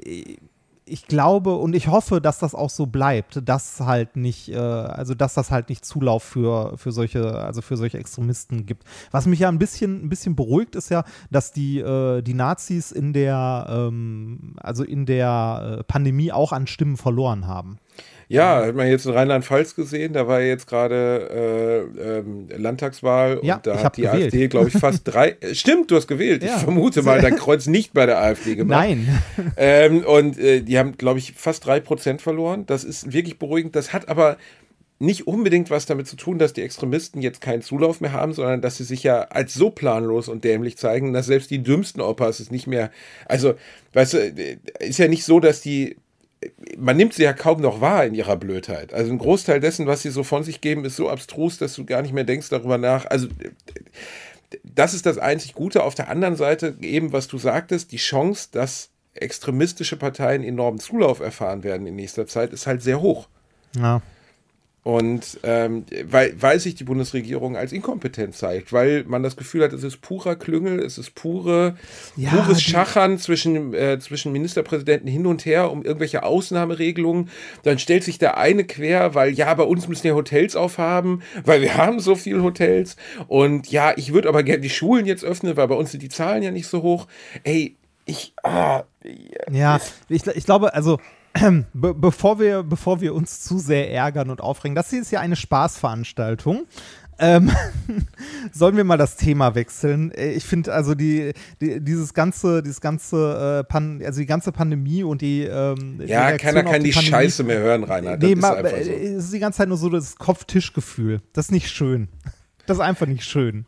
A: ich glaube und ich hoffe, dass das auch so bleibt, dass halt nicht, äh, also dass das halt nicht Zulauf für, für solche, also für solche Extremisten gibt. Was mich ja ein bisschen, ein bisschen beruhigt, ist ja, dass die, äh, die Nazis in der, ähm, also in der äh, Pandemie auch an Stimmen verloren haben.
B: Ja, hat man jetzt in Rheinland-Pfalz gesehen, da war jetzt gerade äh, ähm, Landtagswahl
A: ja,
B: und da
A: hat
B: die
A: gewählt.
B: AfD, glaube ich, [LAUGHS] fast drei. Äh, stimmt, du hast gewählt. Ja. Ich vermute mal, [LAUGHS] dein Kreuz nicht bei der AfD gemacht.
A: Nein. [LAUGHS]
B: Ähm, und äh, die haben, glaube ich, fast drei Prozent verloren. Das ist wirklich beruhigend. Das hat aber nicht unbedingt was damit zu tun, dass die Extremisten jetzt keinen Zulauf mehr haben, sondern dass sie sich ja als so planlos und dämlich zeigen, dass selbst die dümmsten Opas es nicht mehr. Also, weißt du, äh, ist ja nicht so, dass die man nimmt sie ja kaum noch wahr in ihrer Blödheit. Also ein Großteil dessen, was sie so von sich geben, ist so abstrus, dass du gar nicht mehr denkst darüber nach. Also das ist das einzig Gute. Auf der anderen Seite eben, was du sagtest, die Chance, dass extremistische Parteien enormen Zulauf erfahren werden in nächster Zeit, ist halt sehr hoch.
A: Ja.
B: Und ähm, weil, weil sich die Bundesregierung als inkompetent zeigt, weil man das Gefühl hat, es ist purer Klüngel, es ist pure, ja, pures Schachern zwischen, äh, zwischen Ministerpräsidenten hin und her um irgendwelche Ausnahmeregelungen. Dann stellt sich der eine quer, weil ja, bei uns müssen ja Hotels aufhaben, weil wir haben so viele Hotels. Und ja, ich würde aber gerne die Schulen jetzt öffnen, weil bei uns sind die Zahlen ja nicht so hoch. Ey, ich. Ah,
A: ja, ich, ich glaube, also Be bevor, wir, bevor wir uns zu sehr ärgern und aufregen, das hier ist ja eine Spaßveranstaltung. Ähm, [LAUGHS] sollen wir mal das Thema wechseln? Äh, ich finde also die, die, dieses ganze, dieses ganze, äh, Pan, also die ganze Pandemie und die ähm,
B: ja, die keiner kann die, die Scheiße mehr hören, Rainer.
A: Nee, das ist, so. Äh, es ist die ganze Zeit nur so das Kopftischgefühl. Das ist nicht schön. Das ist einfach nicht schön.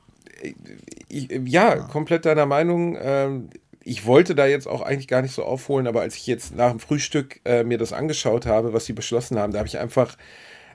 B: Ich, ja, komplett deiner Meinung. Ähm, ich wollte da jetzt auch eigentlich gar nicht so aufholen, aber als ich jetzt nach dem Frühstück äh, mir das angeschaut habe, was sie beschlossen haben, da habe ich einfach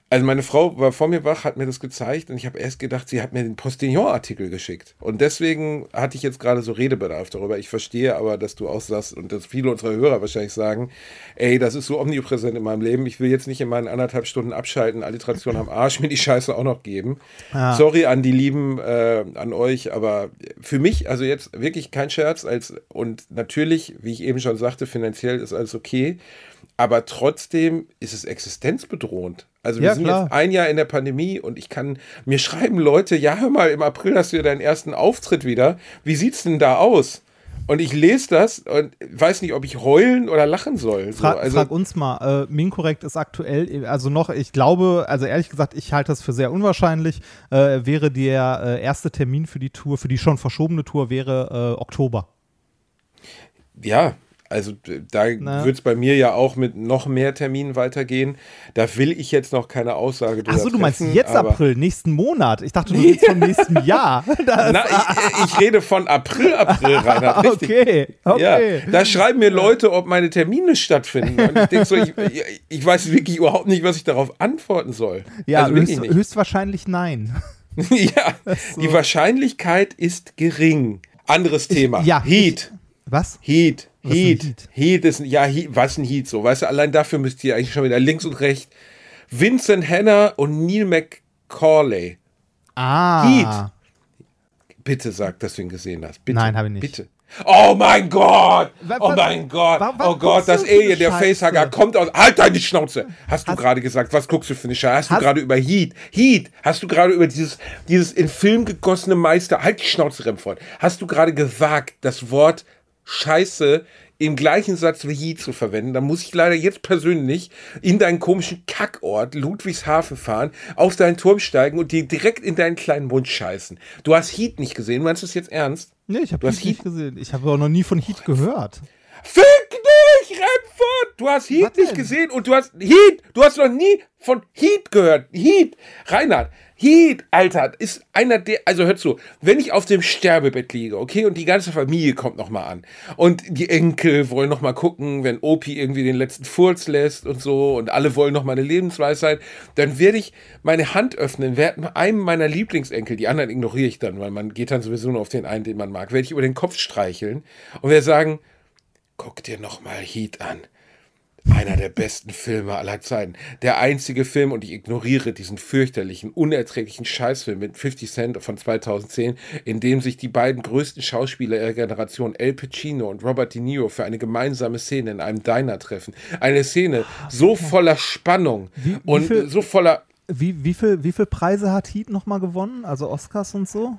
B: also meine Frau war vor mir wach, hat mir das gezeigt und ich habe erst gedacht, sie hat mir den Postillon-Artikel geschickt. Und deswegen hatte ich jetzt gerade so Redebedarf darüber. Ich verstehe aber, dass du auch sagst und dass viele unserer Hörer wahrscheinlich sagen, ey, das ist so omnipräsent in meinem Leben. Ich will jetzt nicht in meinen anderthalb Stunden abschalten, Alliteration am Arsch, mir die Scheiße auch noch geben. Ah. Sorry an die Lieben, äh, an euch, aber für mich, also jetzt wirklich kein Scherz als und natürlich, wie ich eben schon sagte, finanziell ist alles okay. Aber trotzdem ist es existenzbedrohend. Also wir
A: Ja,
B: sind
A: klar.
B: jetzt ein Jahr in der Pandemie und ich kann, mir schreiben Leute, ja hör mal, im April hast du ja deinen ersten Auftritt wieder. Wie sieht's denn da aus? Und ich lese das und weiß nicht, ob ich heulen oder lachen soll. So,
A: Fra
B: also,
A: frag uns mal, äh, Minkorrekt ist aktuell, also noch, ich glaube, also ehrlich gesagt, ich halte das für sehr unwahrscheinlich, äh, wäre der äh, erste Termin für die Tour, für die schon verschobene Tour, wäre äh, Oktober.
B: ja, also da wird es bei mir ja auch mit noch mehr Terminen weitergehen. Da will ich jetzt noch keine Aussage drüber
A: Achso, du meinst
B: treffen,
A: jetzt April, nächsten Monat. Ich dachte, du redest vom [LAUGHS] nächsten Jahr. [LAUGHS] Das,
B: Na, ich, ich rede von April, April, Reinhard. [LAUGHS] Richtig.
A: okay, okay.
B: Ja, da schreiben mir Leute, ob meine Termine stattfinden. Und ich denke so, ich, ich, ich weiß wirklich überhaupt nicht, was ich darauf antworten soll.
A: Ja,
B: also
A: höchst, höchstwahrscheinlich nein.
B: ja, die Wahrscheinlichkeit ist gering. Anderes Thema.
A: ja,
B: Heat.
A: Was?
B: Heat.
A: Was ist
B: Heat.
A: ein Heat?
B: Heat ist ein, ja, Heat, was ein Heat so. Weißt du, allein dafür müsst ihr eigentlich schon wieder links und rechts. Vincent Hanna und Neil McCauley.
A: Ah.
B: Heat. Bitte sag, dass du ihn gesehen hast. Bitte.
A: Nein, habe ich nicht.
B: Bitte. Oh mein Gott! Oh mein Gott! Oh Gott, das Alien, der? Facehugger kommt aus. Halt deine Schnauze! Hast du gerade gesagt, was guckst du für eine Scheiße? Hast,
A: Hast-
B: du gerade über Heat? Heat! Hast du gerade über dieses, dieses in Film gegossene Meister. Halt die Schnauze, Remford. Hast du gerade gewagt, das Wort Scheiße im gleichen Satz wie Heat zu verwenden, dann muss ich leider jetzt persönlich in deinen komischen Kackort Ludwigshafen fahren, auf deinen Turm steigen und dir direkt in deinen kleinen Mund scheißen. Du hast Heat nicht gesehen, meinst du das jetzt ernst?
A: Nee, ich habe Heat
B: hast
A: nicht gesehen. Ich habe auch noch nie von Heat gehört.
B: Fick dich, Remford! Du hast Heat nicht gesehen und du hast Heat! Du hast noch nie von Heat gehört. Heat! Reinhard, Heat, Alter, ist einer der, also hör zu, wenn ich auf dem Sterbebett liege, okay, und die ganze Familie kommt nochmal an und die Enkel wollen nochmal gucken, wenn Opi irgendwie den letzten Furz lässt und so und alle wollen noch eine Lebensweisheit, dann werde ich meine Hand öffnen, werde einem meiner Lieblingsenkel, die anderen ignoriere ich dann, weil man geht dann sowieso nur auf den einen, den man mag, werde ich über den Kopf streicheln und werde sagen, guck dir nochmal Heat an. Einer der besten Filme aller Zeiten. Der einzige Film, und ich ignoriere diesen fürchterlichen, unerträglichen Scheißfilm mit 50 Cent von 2010, in dem sich die beiden größten Schauspieler ihrer Generation, El Pacino und Robert De Niro, für eine gemeinsame Szene in einem Diner treffen. Eine Szene so voller Spannung
A: Wie- wie
B: und
A: viel-
B: so voller.
A: Wie, wie viel, wie viel Preise hat Heat nochmal gewonnen? Also Oscars und so?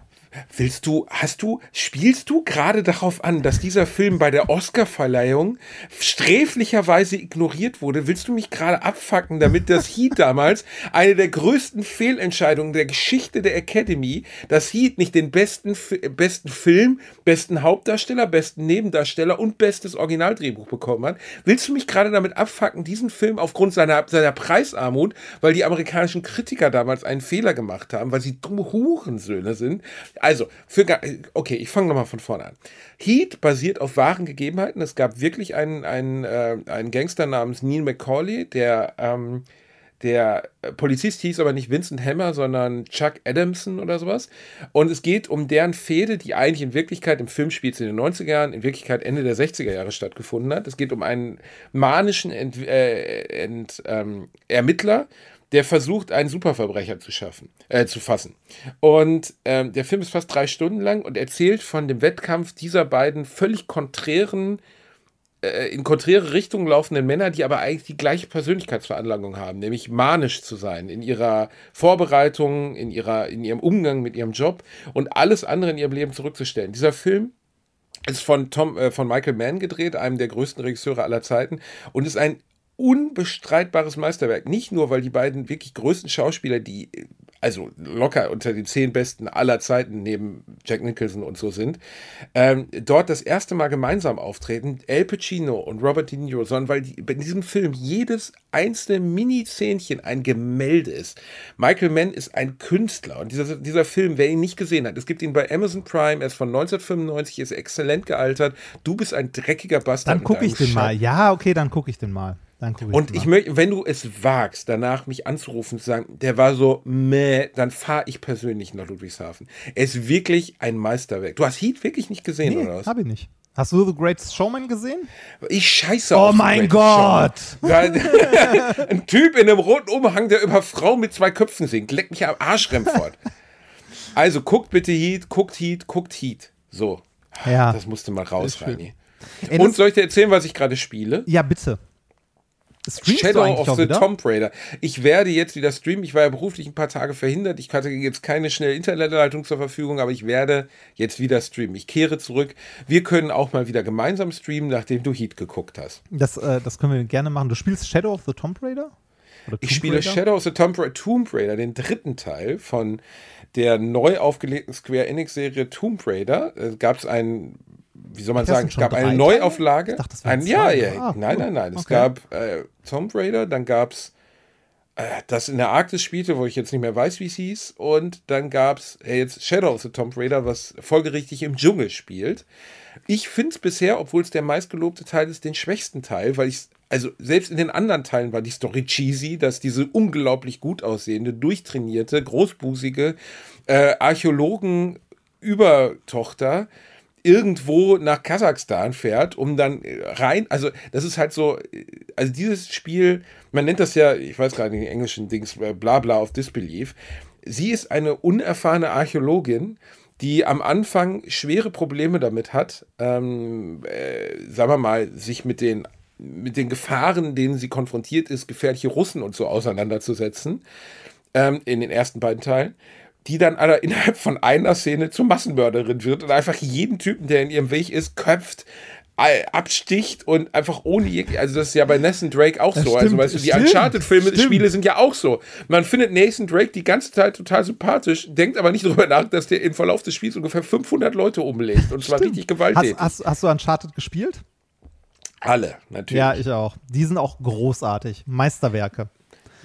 B: Willst du, hast du, spielst du gerade darauf an, dass dieser Film bei der Oscarverleihung sträflicherweise ignoriert wurde? Willst du mich gerade abfacken, damit das Heat [LAUGHS] damals eine der größten Fehlentscheidungen der Geschichte der Academy, dass Heat nicht den besten, besten Film, besten Hauptdarsteller, besten Nebendarsteller und bestes Originaldrehbuch bekommen hat? Willst du mich gerade damit abfacken, diesen Film aufgrund seiner, seiner Preisarmut, weil die amerikanischen Kritiker damals einen Fehler gemacht haben, weil sie dumme Hurensöhne sind? Also, für, okay, ich fange nochmal von vorne an. Heat basiert auf wahren Gegebenheiten. Es gab wirklich einen, einen, äh, einen Gangster namens Neil McCauley, der, ähm, der äh, Polizist hieß aber nicht Vincent Hammer, sondern Chuck Adamson oder sowas. Und es geht um deren Fehde, die eigentlich in Wirklichkeit im Film spielt in den 90er Jahren, in Wirklichkeit Ende der 60er Jahre stattgefunden hat. Es geht um einen manischen Ent, äh, Ent, ähm, Ermittler, der versucht, einen Superverbrecher zu schaffen, äh, zu fassen. Und ähm, der Film ist fast drei Stunden lang und erzählt von dem Wettkampf dieser beiden völlig konträren, äh, in konträre Richtungen laufenden Männer, die aber eigentlich die gleiche Persönlichkeitsveranlagung haben, nämlich manisch zu sein in ihrer Vorbereitung, in, ihrer, in ihrem Umgang mit ihrem Job und alles andere in ihrem Leben zurückzustellen. Dieser Film ist von Tom, äh, von Michael Mann gedreht, einem der größten Regisseure aller Zeiten, und ist ein unbestreitbares Meisterwerk. Nicht nur, weil die beiden wirklich größten Schauspieler, die also locker unter den zehn besten aller Zeiten neben Jack Nicholson und so sind, ähm, dort das erste Mal gemeinsam auftreten, El Pacino und Robert De Niro, sondern weil die, in diesem Film jedes einzelne Mini-Zähnchen ein Gemälde ist. Michael Mann ist ein Künstler und dieser, dieser Film, wer ihn nicht gesehen hat, es gibt ihn bei Amazon Prime, er ist von 1995, ist exzellent gealtert. Du bist ein dreckiger Bastard.
A: Dann gucke ich den mal.
B: Scheiß-
A: Ja, okay, dann gucke ich den mal. Dann guck ich
B: und ich möchte, wenn du es wagst, danach mich anzurufen und zu sagen, der war so meh, dann fahre ich persönlich nach Ludwigshafen. Er ist wirklich ein Meisterwerk. Du hast Heat wirklich nicht gesehen,
A: Nee,
B: oder was?
A: hab ich nicht. Hast du The Great Showman gesehen?
B: Ich scheiße
A: Oh
B: auf The
A: mein Gott! [LAUGHS]
B: Ein Typ in einem roten Umhang, der über Frauen mit zwei Köpfen singt. Leck mich am Arsch, Remford. [LAUGHS] Also guckt bitte Heat, guckt Heat, guckt Heat. So.
A: Ja.
B: Das musste mal raus. Reini.
A: Ey,
B: Und soll ich dir erzählen, was ich gerade spiele?
A: Ja, bitte. Streamst
B: Shadow of the
A: wieder?
B: Tomb Raider. Ich werde jetzt wieder streamen. Ich war ja beruflich ein paar Tage verhindert. Ich hatte jetzt keine schnelle Internetleitung zur Verfügung, aber ich werde jetzt wieder streamen. Ich kehre zurück. Wir können auch mal wieder gemeinsam streamen, nachdem du Heat geguckt hast.
A: Das, äh, das können wir gerne machen. Du spielst Shadow of the Tomb Raider? Oder
B: Ich
A: Tomb
B: spiele
A: Raider?
B: Shadow of the Tomb Raider, Tomb Raider, den dritten Teil von der neu aufgelegten Square Enix-Serie Tomb Raider. Es gab es ein, wie soll man
A: Das
B: sagen, es gab eine Neuauflage.
A: Teile? Ich dachte, das
B: ein, ja, ja,
A: Ah,
B: nein,
A: cool.
B: nein, nein. Es
A: Okay.
B: gab äh, Tomb Raider, dann gab es äh, das in der Arktis spielte, wo ich jetzt nicht mehr weiß, wie es hieß. Und dann gab es äh, jetzt Shadow of the Tomb Raider, was folgerichtig im Dschungel spielt. Ich finde es bisher, obwohl es der meistgelobte Teil ist, den schwächsten Teil, weil ich also selbst in den anderen Teilen war die Story cheesy, dass diese unglaublich gut aussehende, durchtrainierte, großbusige äh, Archäologen-Übertochter irgendwo nach Kasachstan fährt, um dann äh, rein, also das ist halt so, äh, also dieses Spiel, man nennt das ja, ich weiß gerade den englischen Dings, äh, bla bla of Disbelief, sie ist eine unerfahrene Archäologin, die am Anfang schwere Probleme damit hat, ähm, äh, sagen wir mal, sich mit den mit den Gefahren, denen sie konfrontiert ist, gefährliche Russen und so auseinanderzusetzen, ähm, in den ersten beiden Teilen, die dann [LAUGHS] innerhalb von einer Szene zur Massenmörderin wird und einfach jeden Typen, der in ihrem Weg ist, köpft, absticht und einfach ohne, jeg- also das ist ja bei Nathan Drake auch
A: Das
B: so, also
A: stimmt,
B: weißt du, die
A: stimmt,
B: Uncharted-Filme,
A: stimmt.
B: Spiele sind ja auch so. Man findet Nathan Drake die ganze Zeit total sympathisch, denkt aber nicht darüber nach, dass der im Verlauf des Spiels ungefähr 500 Leute umlegt und zwar richtig gewalttätig.
A: Hast, hast, hast du Uncharted gespielt?
B: Alle, natürlich.
A: Ja, ich auch. Die sind auch großartig. Meisterwerke.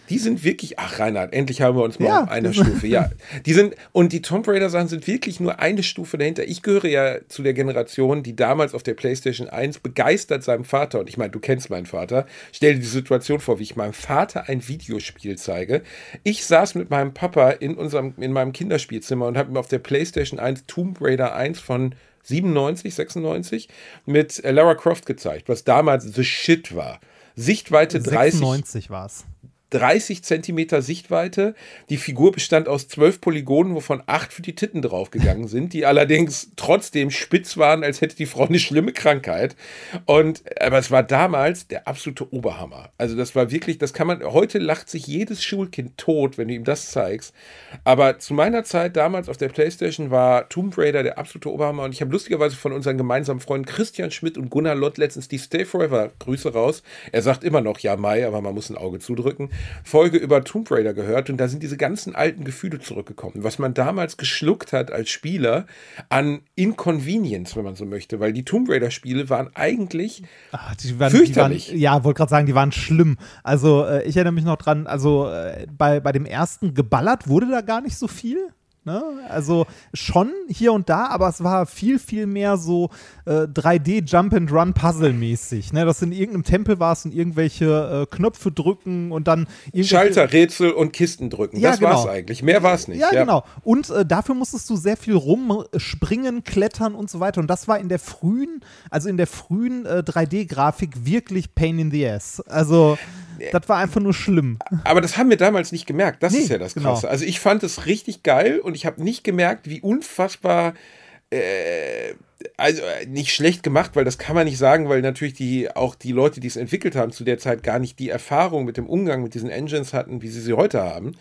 B: Die sind wirklich, ach Reinhard, endlich haben wir uns mal
A: Ja.
B: auf einer Stufe. Ja, die sind, und die Tomb Raider Sachen sind wirklich nur eine Stufe dahinter. Ich gehöre ja zu der Generation, die damals auf der PlayStation 1 begeistert seinem Vater, und ich meine, du kennst meinen Vater, stell dir die Situation vor, wie ich meinem Vater ein Videospiel zeige. Ich saß mit meinem Papa in unserem, in meinem Kinderspielzimmer und habe ihm auf der PlayStation 1 Tomb Raider 1 von 97, 96 mit äh, Lara Croft gezeigt, was damals the shit war. Sichtweite 30,
A: 96 war es.
B: 30 Zentimeter Sichtweite. Die Figur bestand aus zwölf Polygonen, wovon acht für die Titten draufgegangen sind, die allerdings trotzdem spitz waren, als hätte die Frau eine schlimme Krankheit. Und, aber es war damals der absolute Oberhammer. Also das war wirklich, das kann man, heute lacht sich jedes Schulkind tot, wenn du ihm das zeigst. Aber zu meiner Zeit damals auf der Playstation war Tomb Raider der absolute Oberhammer. Und ich habe lustigerweise von unseren gemeinsamen Freunden Christian Schmidt und Gunnar Lott letztens die Stay Forever Grüße raus. Er sagt immer noch ja Mai, aber man muss ein Auge zudrücken. Folge über Tomb Raider gehört und da sind diese ganzen alten Gefühle zurückgekommen. Was man damals geschluckt hat als Spieler an Inconvenience, wenn man so möchte, weil die Tomb Raider Spiele waren eigentlich
A: Ah, die waren,
B: Fürchterlich.
A: Die waren, ja, wollte gerade sagen, die waren schlimm. Also äh, ich erinnere mich noch dran, also äh, bei, bei dem ersten geballert wurde da gar nicht so viel. Ne? Also schon hier und da, aber es war viel, viel mehr so äh, 3D Jump and Run Puzzle mäßig. Ne? Das in irgendeinem Tempel war es und irgendwelche äh, Knöpfe drücken und dann irgendwelche
B: Schalter, Rätsel und Kisten drücken.
A: Ja,
B: das war es
A: genau.
B: eigentlich. Mehr war es nicht.
A: Ja, genau. Und äh, dafür musstest du sehr viel rumspringen, klettern und so weiter. Und das war in der frühen, also in der frühen äh, 3D-Grafik wirklich Pain in the Ass. Also, das war einfach nur schlimm.
B: Aber das haben wir damals nicht gemerkt. Das
A: Nee,
B: ist ja das
A: genau.
B: Krasse. Also ich fand es richtig geil und ich habe nicht gemerkt, wie unfassbar äh, also äh, nicht schlecht gemacht, weil das kann man nicht sagen, weil natürlich die auch die Leute, die es entwickelt haben, zu der Zeit gar nicht die Erfahrung mit dem Umgang mit diesen Engines hatten, wie sie sie heute haben.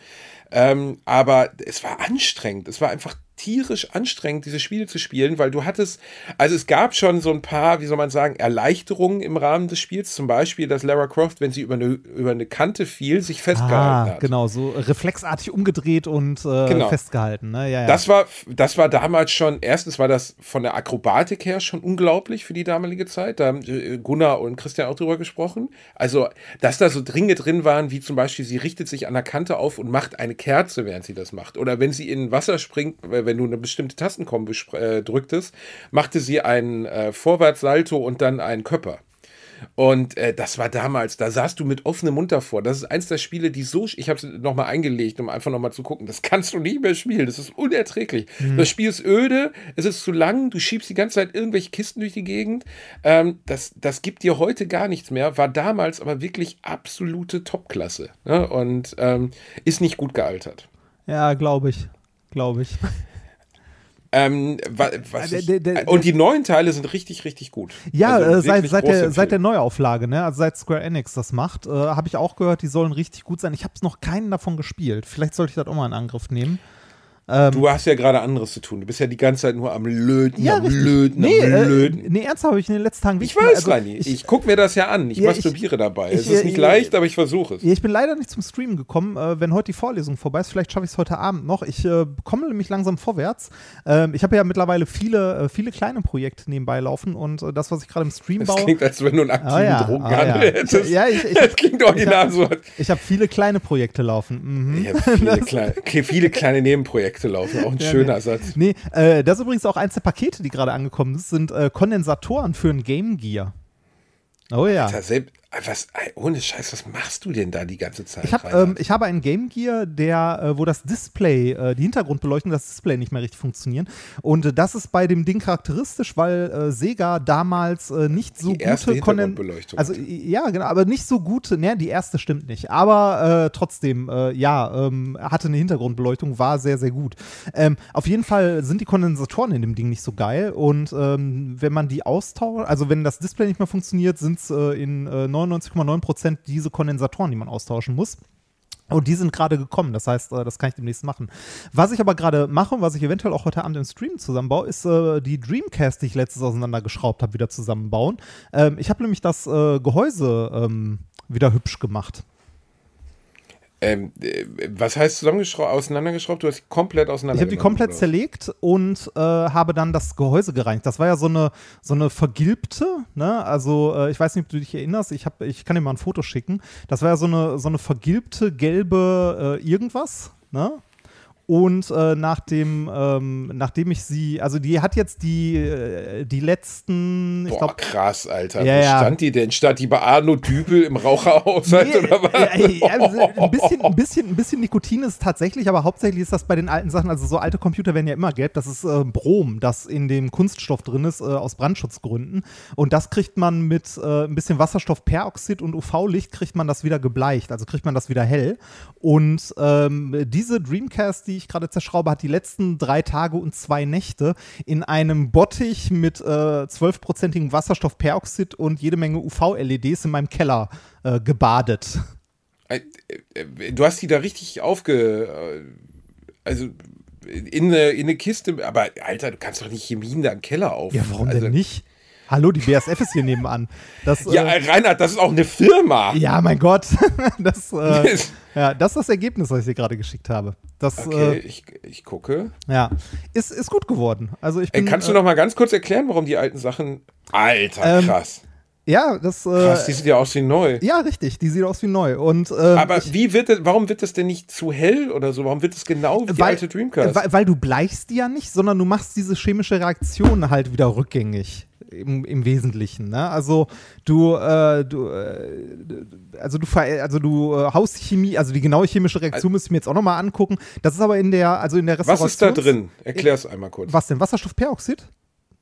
B: Ähm, aber es war anstrengend. Es war einfach tierisch anstrengend, diese Spiele zu spielen, weil du hattest, also es gab schon so ein paar, wie soll man sagen, Erleichterungen im Rahmen des Spiels. Zum Beispiel, dass Lara Croft, wenn sie über eine, über eine Kante fiel, sich festgehalten
A: Ah,
B: hat.
A: genau, so reflexartig umgedreht und äh,
B: Genau.
A: festgehalten. Ne? Ja, ja.
B: Das war, das war damals schon, erstens war das von der Akrobatik her schon unglaublich für die damalige Zeit. Da haben äh, Gunnar und Christian auch drüber gesprochen. Also, dass da so Dinge drin waren, wie zum Beispiel, sie richtet sich an der Kante auf und macht eine Kerze, während sie das macht. Oder wenn sie in Wasser springt, äh, wenn du eine bestimmte Tastenkombo äh, drücktest, machte sie einen äh, Vorwärtssalto und dann einen Köpper. Und äh, das war damals, da saßt du mit offenem Mund davor. Das ist eins der Spiele, die so, ich habe es nochmal eingelegt, um einfach nochmal zu gucken. Das kannst du nicht mehr spielen. Das ist unerträglich. Das Spiel ist öde, es ist zu lang, du schiebst die ganze Zeit irgendwelche Kisten durch die Gegend. Ähm, das, das gibt dir heute gar nichts mehr, war damals aber wirklich absolute Topklasse. Ne? Und ähm, ist nicht gut gealtert.
A: ja glaube ich. Glaube ich.
B: Ähm, wa- was
A: Äh,
B: ich,
A: der- der-
B: und die neuen Teile sind richtig, richtig gut.
A: Ja,
B: Also
A: äh, seit, seit, der, seit der. Neuauflage, ne? also seit Square Enix das macht, äh, habe ich auch gehört, die sollen richtig gut sein. Ich habe noch keinen davon gespielt. Vielleicht sollte ich das auch mal in Angriff nehmen.
B: Du hast ja gerade anderes zu tun. Du bist ja die ganze Zeit nur am Löten, am
A: richtig.
B: Löten,
A: nee,
B: am
A: äh,
B: Löten.
A: nee, ernsthaft habe ich in den letzten Tagen
B: Ich weiß, Reini. Ich,
A: ich,
B: gucke mir das ja an. Ich
A: Ja, ich-
B: masturbiere dabei. es
A: ich-
B: ist nicht leicht, aber ich versuche es.
A: Ja, ich bin leider nicht zum Streamen gekommen. Äh, wenn heute die Vorlesung vorbei ist, vielleicht schaffe ich es heute Abend noch. Ich äh, komme nämlich langsam vorwärts. Ähm, ich habe ja mittlerweile viele, äh, viele kleine Projekte nebenbei laufen und äh, das, was ich gerade im Stream
B: Es
A: baue.
B: klingt, als wenn du einen aktiven
A: Ah, ja.
B: Drogenhandel
A: Ah, ja.
B: hättest.
A: Ich- ja, ich- ich-
B: das klingt original
A: ich
B: so.
A: Ich habe viele kleine Projekte laufen. Mhm.
B: Ich habe viele, [LAUGHS] kleine, okay, viele kleine Nebenprojekte laufen. Auch ein schöner Satz.
A: Nee, äh, das ist übrigens auch eins der Pakete, die gerade angekommen sind, sind äh, Kondensatoren für ein Game Gear. Oh ja.
B: Da selbst, was, ohne Scheiß, was machst du denn da die ganze Zeit?
A: Ich, hab, ähm, ich habe einen Game Gear, der, äh, wo das Display, äh, die Hintergrundbeleuchtung, das Display nicht mehr richtig funktionieren. Und äh, das ist bei dem Ding charakteristisch, weil äh, Sega damals äh, nicht so
B: Die erste
A: gute
B: Hintergrundbeleuchtung
A: Also ja, genau, aber nicht so gute, ne, die erste stimmt nicht. Aber äh, trotzdem, ja, ähm, hatte eine Hintergrundbeleuchtung, war sehr, sehr gut. Ähm, auf jeden Fall sind die Kondensatoren in dem Ding nicht so geil. Und ähm, wenn man die austauscht, also wenn das Display nicht mehr funktioniert, sind es in äh, 99,9% diese Kondensatoren, die man austauschen muss. Und die sind gerade gekommen, das heißt, äh, das kann ich demnächst machen. Was ich aber gerade mache und was ich eventuell auch heute Abend im Stream zusammenbaue, ist äh, die Dreamcast, die ich letztes auseinandergeschraubt habe, wieder zusammenbauen. Ähm, ich habe nämlich das äh, Gehäuse ähm, wieder hübsch gemacht.
B: Ähm, äh, was heißt zusammengeschraubt, auseinandergeschraubt? Du hast die komplett
A: Ich
B: auseinander
A: habe die komplett zerlegt und äh, habe dann das Gehäuse gereinigt. Das war ja so eine, so eine vergilbte, ne? Also äh, ich weiß nicht, ob du dich erinnerst, ich, hab, ich kann dir mal ein Foto schicken. Das war ja so eine, so eine vergilbte, gelbe äh, irgendwas, ne? Und äh, nach dem, ähm, nachdem ich sie, also die hat jetzt die, äh, die letzten, ich
B: Boah,
A: glaube,
B: krass, Alter.
A: Ja,
B: Wo
A: ja.
B: stand die denn? Stand die bei Arno Dübel im Raucherhaushalt
A: Nee,
B: oder was?
A: ja, ja, also ein, bisschen, ein, bisschen, ein bisschen Nikotin ist tatsächlich, aber hauptsächlich ist das bei den alten Sachen, also so alte Computer werden ja immer gelb, das ist äh, Brom, das in dem Kunststoff drin ist, äh, aus Brandschutzgründen. Und das kriegt man mit äh, ein bisschen Wasserstoffperoxid und UV-Licht, kriegt man das wieder gebleicht, also kriegt man das wieder hell. Und ähm, diese Dreamcast, die ich gerade zerschraube, hat die letzten drei Tage und zwei Nächte in einem Bottich mit äh, 12%igem Wasserstoffperoxid und jede Menge UV-LEDs in meinem Keller äh, gebadet.
B: Äh, äh, Du hast die da richtig aufge. äh, Also in eine, in eine Kiste. Aber Alter, du kannst doch nicht Chemie in deinem Keller auf.
A: Ja, warum
B: also,
A: denn nicht? Hallo, die BASF ist hier nebenan. Das,
B: Ja,
A: äh,
B: Reinhard, das ist auch eine Firma.
A: ja, mein Gott. [LAUGHS] Das, äh, ja, das ist das Ergebnis, was ich dir gerade geschickt habe. Das,
B: Okay,
A: äh,
B: ich, ich gucke.
A: ja, ist, ist gut geworden. Also ich
B: Ey,
A: bin,
B: kannst du
A: äh,
B: noch mal ganz kurz erklären, warum die alten Sachen. Alter,
A: Ähm,
B: krass.
A: Ja, das, äh,
B: Krass, die sieht ja aus wie neu.
A: ja, richtig. Die sieht aus wie neu. Und, ähm,
B: Aber
A: ich,
B: wie wird das, warum wird das denn nicht zu hell oder so? Warum wird es genau wie die alte Dreamcast?
A: Weil, weil du bleichst die ja nicht, sondern du machst diese chemische Reaktion halt wieder rückgängig. Im, im Wesentlichen. Ne? Also du, äh, du, äh, also du, also du äh, haust Chemie, also die genaue chemische Reaktion müsste ich mir jetzt auch nochmal angucken. Das ist aber in der, also in der
B: was
A: Restauration.
B: ist da drin? Erklär es einmal kurz.
A: Was denn? Wasserstoffperoxid?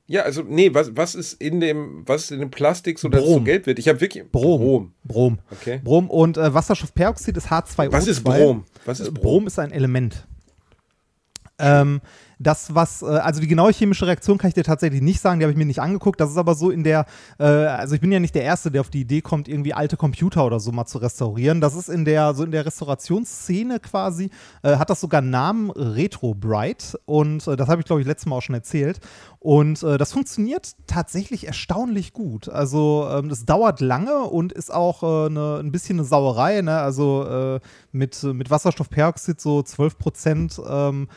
B: Ja, also nee, was, was ist in dem, was ist in dem Plastik, so dass es so gelb wird? Ich habe wirklich
A: Brom.
B: Brom.
A: Brom.
B: Okay.
A: Brom und äh, Wasserstoffperoxid ist H2O2.
B: Was ist Brom? Was ist
A: Äh,
B: Brom?
A: Brom ist ein Element. Ähm, das, was, äh, also die genaue chemische Reaktion kann ich dir tatsächlich nicht sagen, die habe ich mir nicht angeguckt. Das ist aber so in der, äh, also ich bin ja nicht der Erste, der auf die Idee kommt, irgendwie alte Computer oder so mal zu restaurieren. Das ist in der, so in der Restaurationsszene quasi, äh, hat das sogar Namen Retro Bright und äh, das habe ich, glaube ich, letztes Mal auch schon erzählt. Und äh, das funktioniert tatsächlich erstaunlich gut. Also ähm, das dauert lange und ist auch äh, ne, ein bisschen eine Sauerei. Ne? Also äh, mit, mit Wasserstoffperoxid so 12 Prozent. Ähm,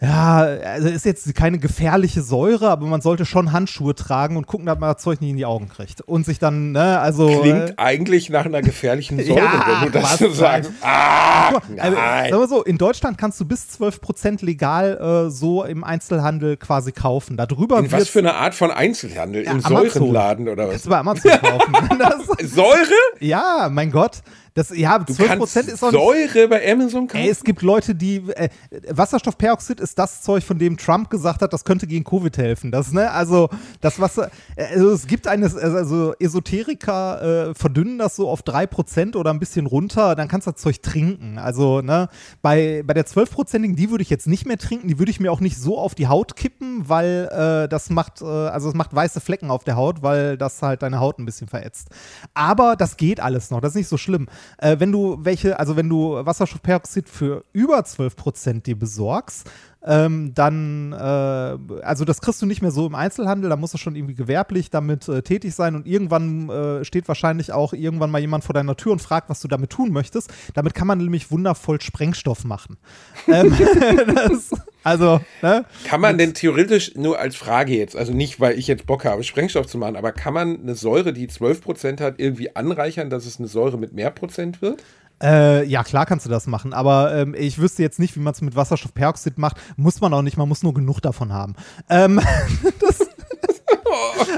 A: ja, also ist jetzt keine gefährliche Säure, aber man sollte schon Handschuhe tragen und gucken, dass man das Zeug nicht in die Augen kriegt. Und sich dann, ne, also.
B: Klingt
A: äh,
B: eigentlich nach einer gefährlichen [LAUGHS] Säure,
A: Ja,
B: wenn du das so sagst. Ah,
A: mal, also,
B: nein.
A: sagen wir so, in Deutschland kannst du bis 12% legal äh, so im Einzelhandel quasi kaufen. Darüber
B: In was für eine Art von Einzelhandel?
A: Ja,
B: Im. Säurenladen oder was?
A: Kannst du bei Amazon kaufen. [LAUGHS] das,
B: Säure?
A: ja, mein Gott. Das, ja,
B: Du
A: 12
B: kannst
A: ist auch nicht,
B: Säure bei Amazon kaufen?
A: Ey, es gibt Leute, die äh, Wasserstoffperoxid ist das Zeug, von dem Trump gesagt hat, das könnte gegen Covid helfen. Das, ne, also das Wasser, äh, also es gibt eine, also Esoteriker äh, verdünnen das so auf 3% oder ein bisschen runter, dann kannst du das Zeug trinken. Also, ne, bei, bei der 12%igen, die würde ich jetzt nicht mehr trinken, die würde ich mir auch nicht so auf die Haut kippen, weil äh, das macht, äh, also es macht weiße Flecken auf der Haut, weil das halt deine Haut ein bisschen verätzt. Aber das geht alles noch, das ist nicht so schlimm. Äh, wenn du welche, also wenn du Wasserstoffperoxid für über 12% dir besorgst, ähm, dann, äh, also das kriegst du nicht mehr so im Einzelhandel, da musst du schon irgendwie gewerblich damit äh, tätig sein und irgendwann äh, steht wahrscheinlich auch irgendwann mal jemand vor deiner Tür und fragt, was du damit tun möchtest. Damit kann man nämlich wundervoll Sprengstoff machen. [LAUGHS] ähm, [LAUGHS] das, also, ne?
B: Kann man denn theoretisch, nur als Frage jetzt, also nicht, weil ich jetzt Bock habe, Sprengstoff zu machen, aber kann man eine Säure, die 12% hat, irgendwie anreichern, dass es eine Säure mit mehr Prozent wird?
A: Äh, ja, klar kannst du das machen, aber ähm, ich wüsste jetzt nicht, wie man es mit Wasserstoffperoxid macht. Muss man auch nicht, man muss nur genug davon haben. Ähm, [LAUGHS] das,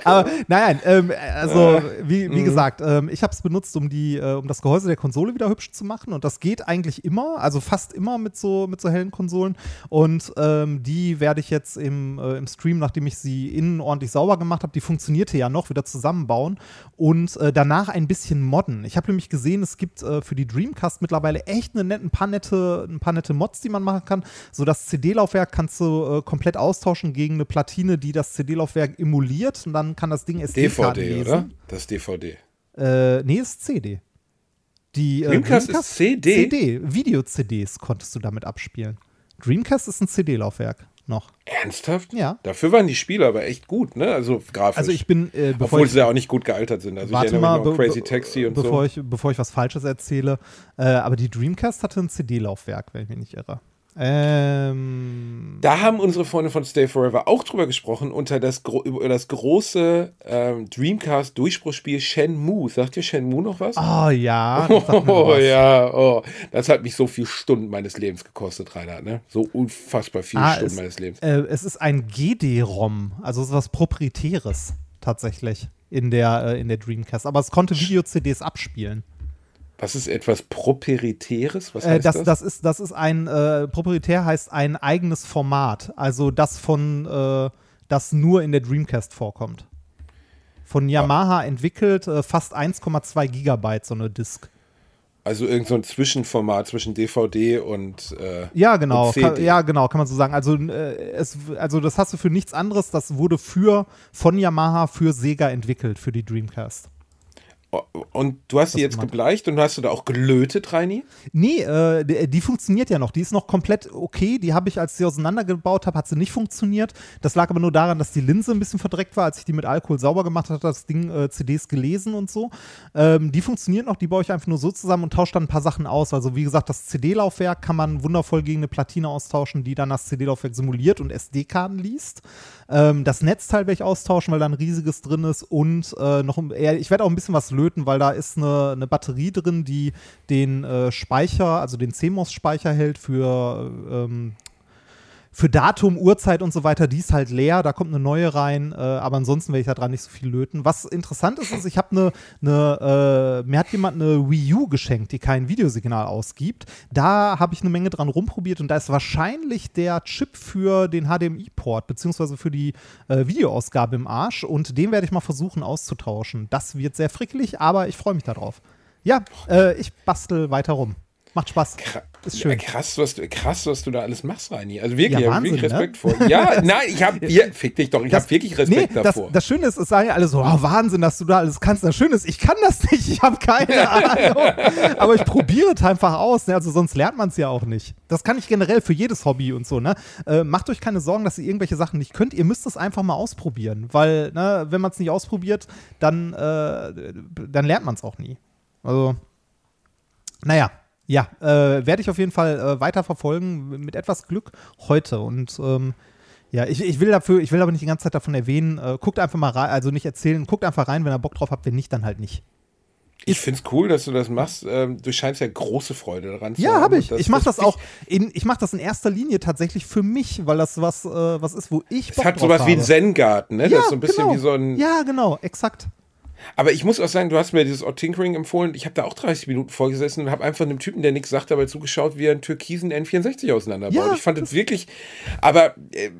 A: aber nein, ähm, also wie, wie gesagt, ähm, ich habe es benutzt, um die, äh, um das Gehäuse der Konsole wieder hübsch zu machen und das geht eigentlich immer, also fast immer mit so mit so hellen Konsolen und ähm, die werde ich jetzt im, äh, im Stream, nachdem ich sie innen ordentlich sauber gemacht habe, die funktionierte ja noch, wieder zusammenbauen und äh, danach ein bisschen modden. Ich habe nämlich gesehen, es gibt äh, für die Dreamcast mittlerweile echt eine nette, ein paar nette, ein paar nette Mods, die man machen kann. So das CD-Laufwerk kannst du äh, komplett austauschen gegen eine Platine, die das CD-Laufwerk emuliert und dann kann das Ding SD-Karten
B: DVD,
A: lesen.
B: oder? Das ist DVD.
A: Äh, nee, ist CD. Die äh,
B: Dreamcast ist CD?
A: CD. Video-CDs konntest du damit abspielen. Dreamcast ist ein CD-Laufwerk noch.
B: Ernsthaft?
A: Ja.
B: Dafür waren die Spiele aber echt gut, ne? Also grafisch.
A: Also ich bin, äh, bevor
B: Obwohl
A: ich,
B: sie ja auch nicht gut gealtert sind. Also
A: warte
B: ich erinnere
A: mal,
B: mich Crazy Taxi und
A: bevor
B: so.
A: ich, bevor ich was Falsches erzähle. Äh, aber die Dreamcast hatte ein CD-Laufwerk, wenn ich mich nicht irre. Ähm,
B: Da haben unsere Freunde von Stay Forever auch drüber gesprochen, unter das, über das große ähm, Dreamcast-Durchbruchspiel Shenmue. Sagt dir Shenmue noch was?
A: oh ja. [LAUGHS]
B: Oh ja, oh. Das hat mich so viele Stunden meines Lebens gekostet, Reinhard, ne? So unfassbar viele
A: Ah,
B: Stunden
A: es,
B: meines Lebens.
A: äh, es ist ein GD-ROM, also was Proprietäres tatsächlich in der, äh, in der Dreamcast. Aber es konnte Video-CDs abspielen.
B: Was ist etwas Proprietäres? Was
A: Äh,
B: heißt
A: das,
B: das?
A: das? ist, das ist ein, äh, proprietär heißt ein eigenes Format. Also das von, äh, das nur in der Dreamcast vorkommt. Von Yamaha entwickelt, äh, fast 1,2 Gigabyte so eine Disk.
B: Also irgend so ein Zwischenformat zwischen DVD und äh,
A: Ja, genau.
B: und.
A: Kann, ja, genau, kann man so sagen. Also, äh, es, also das hast du für nichts anderes. Das wurde für von Yamaha für Sega entwickelt, für die Dreamcast.
B: Und du hast sie jetzt gebleicht und hast du da auch gelötet, Reini?
A: Nee, äh, die, die funktioniert ja noch. Die ist noch komplett okay. Die habe ich, als ich sie auseinandergebaut habe, hat sie nicht funktioniert. Das lag aber nur daran, dass die Linse ein bisschen verdreckt war. Als ich die mit Alkohol sauber gemacht habe, hat das Ding äh, CDs gelesen und so. Ähm, die funktioniert noch. Die baue ich einfach nur so zusammen und tausche dann ein paar Sachen aus. Also wie gesagt, das CD-Laufwerk kann man wundervoll gegen eine Platine austauschen, die dann das CD-Laufwerk simuliert und SD-Karten liest. Ähm, das Netzteil werde ich austauschen, weil da ein riesiges drin ist und äh, noch ich werde auch ein bisschen was löten, weil da ist eine, eine Batterie drin, die den äh, Speicher, also den CMOS-Speicher hält für ähm, für Datum, Uhrzeit und so weiter, die ist halt leer, da kommt eine neue rein, äh, aber ansonsten werde ich da dran nicht so viel löten. Was interessant ist, ist, ich habe eine, eine äh, mir hat jemand eine Wii U geschenkt, die kein Videosignal ausgibt. Da habe ich eine Menge dran rumprobiert und da ist wahrscheinlich der Chip für den HDMI-Port, beziehungsweise für die äh, Videoausgabe im Arsch und den werde ich mal versuchen auszutauschen. Das wird sehr frickelig, aber ich freue mich darauf. Ja, äh, ich bastel weiter rum. Macht Spaß.
B: Kra-
A: Ist schön.
B: Krass, was du, krass, was du da alles machst, Reini. Also wirklich,
A: Ja,
B: ich habe
A: Wahnsinn,
B: wirklich
A: ne?
B: Respekt vor. Ja, [LAUGHS] nein, ich habe hier, fick dich doch, ich habe wirklich Respekt
A: nee,
B: davor.
A: Das, das Schöne ist, es sagen ja alle so, oh, Wahnsinn, dass du da alles kannst. Das Schöne ist, ich kann das nicht, ich habe keine [LAUGHS] Ahnung. Aber ich probiere es einfach aus, ne? also sonst lernt man es ja auch nicht. Das kann ich generell für jedes Hobby und so. Ne? Äh, macht euch keine Sorgen, dass ihr irgendwelche Sachen nicht könnt. Ihr müsst es einfach mal ausprobieren, weil ne, wenn man es nicht ausprobiert, dann, äh, dann lernt man es auch nie. Also, naja. Ja, äh, werde ich auf jeden Fall äh, weiter verfolgen, mit etwas Glück heute. Und ähm, ja, ich, ich will dafür, ich will aber nicht die ganze Zeit davon erwähnen, äh, guckt einfach mal rein, also nicht erzählen, guckt einfach rein, wenn ihr Bock drauf habt, wenn nicht, dann halt nicht.
B: ich finde es cool, dass du das machst. Ähm, du scheinst ja große Freude daran zu
A: Ja,
B: haben.
A: habe ich. Ich mache das,
B: find
A: auch in, ich mache das in erster Linie tatsächlich für mich, weil das was, äh, was ist, wo ich
B: Es
A: Bock
B: hat
A: drauf
B: sowas wie ein
A: habe.
B: Zen-Garten, ne?
A: Ja,
B: das ist so ein bisschen
A: genau.
B: wie so ein.
A: Ja, genau, exakt.
B: Aber ich muss auch sagen, du hast mir dieses Odd Tinkering empfohlen. Ich habe da auch 30 Minuten vorgesessen und habe einfach einem Typen, der nichts sagt, dabei zugeschaut, wie er einen türkisen N64 auseinanderbaut.
A: Ja,
B: ich fand das wirklich, aber äh,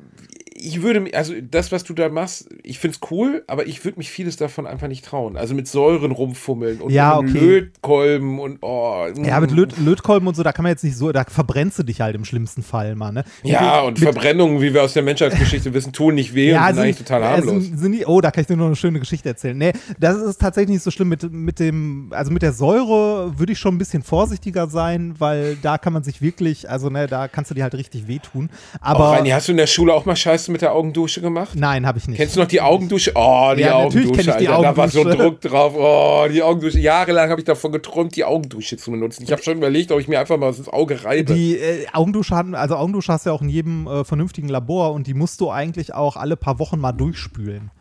B: ich würde, also das, was du da machst, ich finde es cool, aber ich würde mich vieles davon einfach nicht trauen. Also mit Säuren rumfummeln und
A: Ja, okay.
B: Lötkolben und oh.
A: Ja, mit Löt Lötkolben und so, da kann man jetzt nicht so, da verbrennst du dich halt im schlimmsten Fall mal, ne?
B: Ja,
A: Mit-
B: und Verbrennungen, wie wir aus der Menschheitsgeschichte [LAUGHS] wissen, tun nicht weh und sind eigentlich total
A: äh,
B: harmlos.
A: Sind, sind die, oh, da kann ich dir noch eine schöne Geschichte erzählen. Nee, das ist tatsächlich nicht so schlimm. Mit, mit dem, also mit der Säure würde ich schon ein bisschen vorsichtiger sein, weil da kann man sich wirklich, also ne, da kannst du dir halt richtig wehtun. Aber
B: oh, Reini, hast du in der Schule auch mal Scheiße mit der Augendusche gemacht?
A: nein, habe ich nicht.
B: Kennst du noch die Augendusche? Oh, die
A: Ja,
B: Augendusche,
A: ich die
B: Alter. Da war so
A: Augendusche.
B: Druck drauf. Oh, die Augendusche. Jahrelang habe ich davon geträumt, die Augendusche zu benutzen. Ich habe schon überlegt, ob ich mir einfach mal ins Auge reibe.
A: Die äh, Augendusche hatten, also Augendusche hast du ja auch in jedem äh, vernünftigen Labor und die musst du eigentlich auch alle paar Wochen mal durchspülen.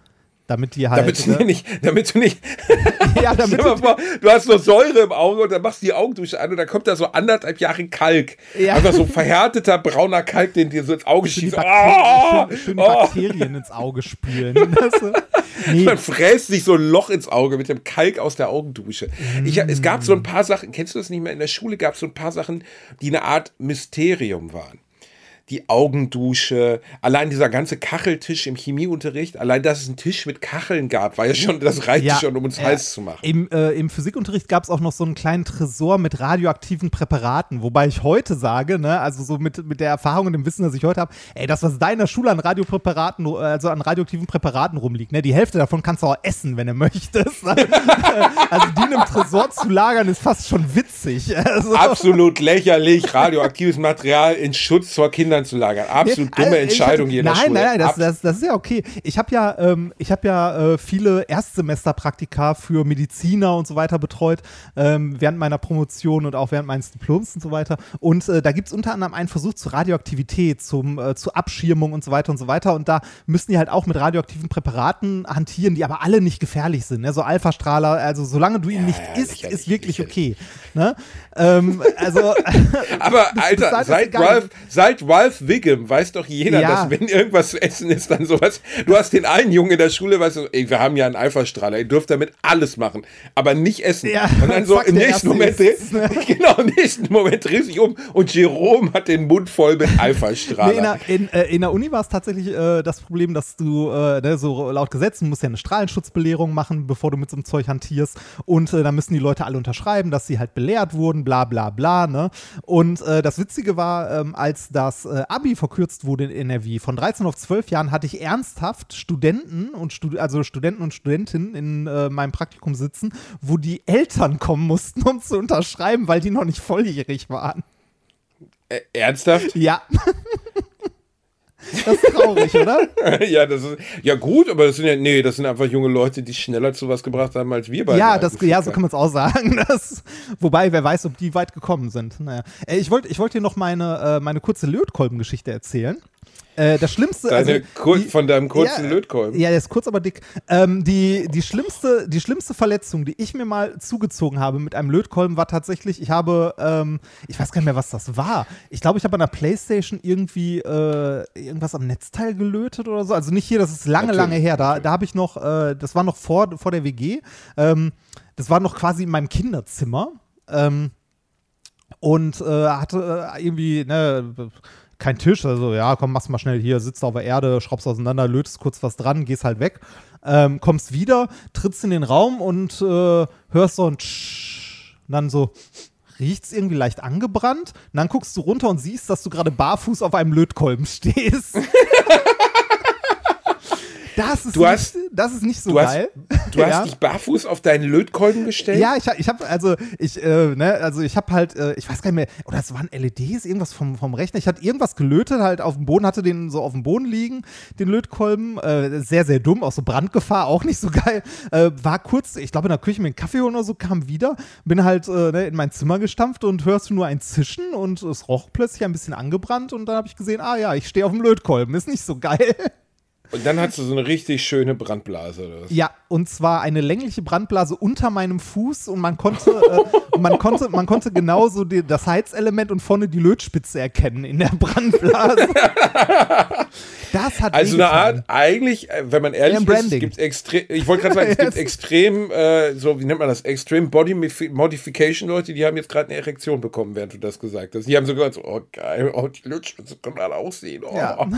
A: Damit die halt.
B: damit, du
A: ne?
B: nicht, damit du nicht. [LAUGHS]
A: ja, damit du,
B: vor, du hast so Säure im Auge und dann machst du die Augendusche an und dann kommt da so anderthalb Jahre Kalk.
A: Ja.
B: Einfach so verhärteter brauner Kalk, den dir so ins Auge schießt.
A: Bakterien,
B: Oh,
A: schön, schön
B: oh.
A: Bakterien ins Auge spülen. [LAUGHS] Nee,
B: Man fräst sich so ein Loch ins Auge mit dem Kalk aus der Augendusche. Ich, es gab so ein paar Sachen, kennst du das nicht mehr? In der Schule gab es so ein paar Sachen, die eine Art Mysterium waren. Die Augendusche, allein dieser ganze Kacheltisch im Chemieunterricht, allein dass es einen Tisch mit Kacheln gab, war ja schon, das reichte
A: Ja,
B: schon, um uns
A: ja.
B: heiß zu machen.
A: Im, äh, Im Physikunterricht gab es auch noch so einen kleinen Tresor mit radioaktiven Präparaten, wobei ich heute sage, ne, also so mit, mit der Erfahrung und dem Wissen, das ich heute habe, ey, das, was da in der Schule an Radiopräparaten, also an radioaktiven Präparaten rumliegt, ne, die Hälfte davon kannst du auch essen, wenn du möchtest. [LAUGHS] also die in einem Tresor zu lagern, ist fast schon witzig. Also,
B: Absolut lächerlich, radioaktives Material in Schutz vor Kindern zu lagern. Absolut dumme
A: ich
B: Entscheidung
A: hab-
B: hier in der
A: Nein,
B: Schule.
A: nein, nein, das, das, das ist ja okay. Ich habe ja, ähm, ich hab ja äh, viele Erstsemesterpraktika für Mediziner und so weiter betreut, ähm, während meiner Promotion und auch während meines Diploms und so weiter. Und äh, da gibt es unter anderem einen Versuch zur Radioaktivität, zum, äh, zur Abschirmung und so weiter und so weiter. Und da müssen die halt auch mit radioaktiven Präparaten hantieren, die aber alle nicht gefährlich sind. Ne? So Alpha-Strahler, also solange du ihn nicht isst,
B: lächerlich,
A: ist wirklich
B: lächerlich.
A: okay. Ne? ähm, also, [LAUGHS]
B: Aber [LAUGHS] Alter, seit. Ralph, seit Ralph Wiggum weiß doch jeder,
A: Ja.
B: dass wenn irgendwas zu essen ist, dann sowas. Du hast den einen Jungen in der Schule, weißt du, ey, wir haben ja einen Alpha-Strahler, ihr dürft damit alles machen, aber nicht essen.
A: Ja,
B: und dann so im nächsten Moment,
A: isst's, ne? [LAUGHS]
B: genau, im nächsten Moment dreh sich um und Jerome hat den Mund voll mit [LAUGHS]
A: Nee, in,
B: Alpha-Strahler.
A: der, in, äh, in der Uni war es tatsächlich äh, das Problem, dass du, äh, ne, so laut Gesetzen musst ja eine Strahlenschutzbelehrung machen, bevor du mit so einem Zeug hantierst. Und äh, da müssen die Leute alle unterschreiben, dass sie halt belehrt wurden, bla bla bla. Ne? Und äh, das Witzige war, ähm, als das äh, Abi verkürzt wurde in NRW, von 13 auf 12 Jahren hatte ich ernsthaft Studenten und Stud also Studenten und Studentinnen in äh, meinem Praktikum sitzen, wo die Eltern kommen mussten, [LAUGHS] um zu unterschreiben, weil die noch nicht volljährig waren.
B: Äh, ernsthaft?
A: Ja. [LAUGHS] Das ist traurig, oder? [LAUGHS]
B: ja, das ist, ja gut, aber das sind ja, nee, das sind einfach junge Leute, die schneller zu was gebracht haben als wir beide.
A: Ja, das, ja, so kann man es auch sagen. [LAUGHS] Das, wobei, wer weiß, ob die weit gekommen sind. Naja. Äh, Ich wollte ich wollt dir noch meine, äh, meine kurze Lötkolbengeschichte erzählen. Äh, das Schlimmste.
B: Deine
A: also,
B: kur
A: die-
B: von deinem kurzen
A: ja,
B: Lötkolben.
A: Ja, der ist kurz, aber dick. Ähm, die, die, schlimmste, die schlimmste Verletzung, die ich mir mal zugezogen habe mit einem Lötkolben, war tatsächlich, ich habe, ähm, ich weiß gar nicht mehr, was das war. Ich glaube, ich habe an der Playstation irgendwie äh, irgendwas am Netzteil gelötet oder so. Also nicht hier, das ist lange,
B: Natürlich,
A: lange her. Da, da habe ich noch, äh, das war noch vor, vor der WG. Ähm, das war noch quasi in meinem Kinderzimmer. Ähm, und äh, hatte äh, irgendwie, ne, kein Tisch, also ja, komm, mach's mal schnell hier, sitzt auf der Erde, schraubst auseinander, lötest kurz was dran, gehst halt weg, ähm, kommst wieder, trittst in den Raum und äh, hörst so ein Tsch, und dann so riecht's irgendwie leicht angebrannt, und dann guckst du runter und siehst, dass du gerade barfuß auf einem Lötkolben [LAUGHS] stehst. Das ist,
B: Du
A: nicht,
B: hast-
A: das ist nicht so
B: Du hast,
A: geil.
B: du [LAUGHS] hast
A: Ja.
B: dich barfuß auf deinen Lötkolben gestellt?
A: Ja, ich, hab- ich habe also ich äh, ne, also ich habe halt äh, ich weiß gar nicht mehr oder es waren LEDs irgendwas vom, vom Rechner. Ich hatte irgendwas gelötet halt auf dem Boden, hatte den so auf dem Boden liegen, den Lötkolben, äh, sehr sehr dumm, auch so Brandgefahr, auch nicht so geil. Äh, war kurz, ich glaube in der Küche mir einen Kaffee oder so, kam wieder, bin halt äh, ne, in mein Zimmer gestampft und hörst du nur ein Zischen und es roch plötzlich ein bisschen angebrannt und dann habe ich gesehen, ah ja, ich stehe auf dem Lötkolben, ist nicht so geil.
B: Und dann hast du so eine richtig schöne Brandblase. Oder was?
A: Ja, und zwar eine längliche Brandblase unter meinem Fuß und man konnte, äh, man konnte, man konnte genauso die, das Heizelement und vorne die Lötspitze erkennen in der Brandblase. [LAUGHS] das hat
B: Also eine. Art, eigentlich, äh, wenn man ehrlich
A: Ja,
B: ist, gibt extrem, ich wollte gerade sagen, es gibt [LAUGHS] extrem, äh, so, wie nennt man das, extrem Body Modification Leute, die haben jetzt gerade eine Erektion bekommen, während du das gesagt hast. Die haben sogar so, oh geil, oh, die Lötspitze kann man aussehen. Oh.
A: Ja.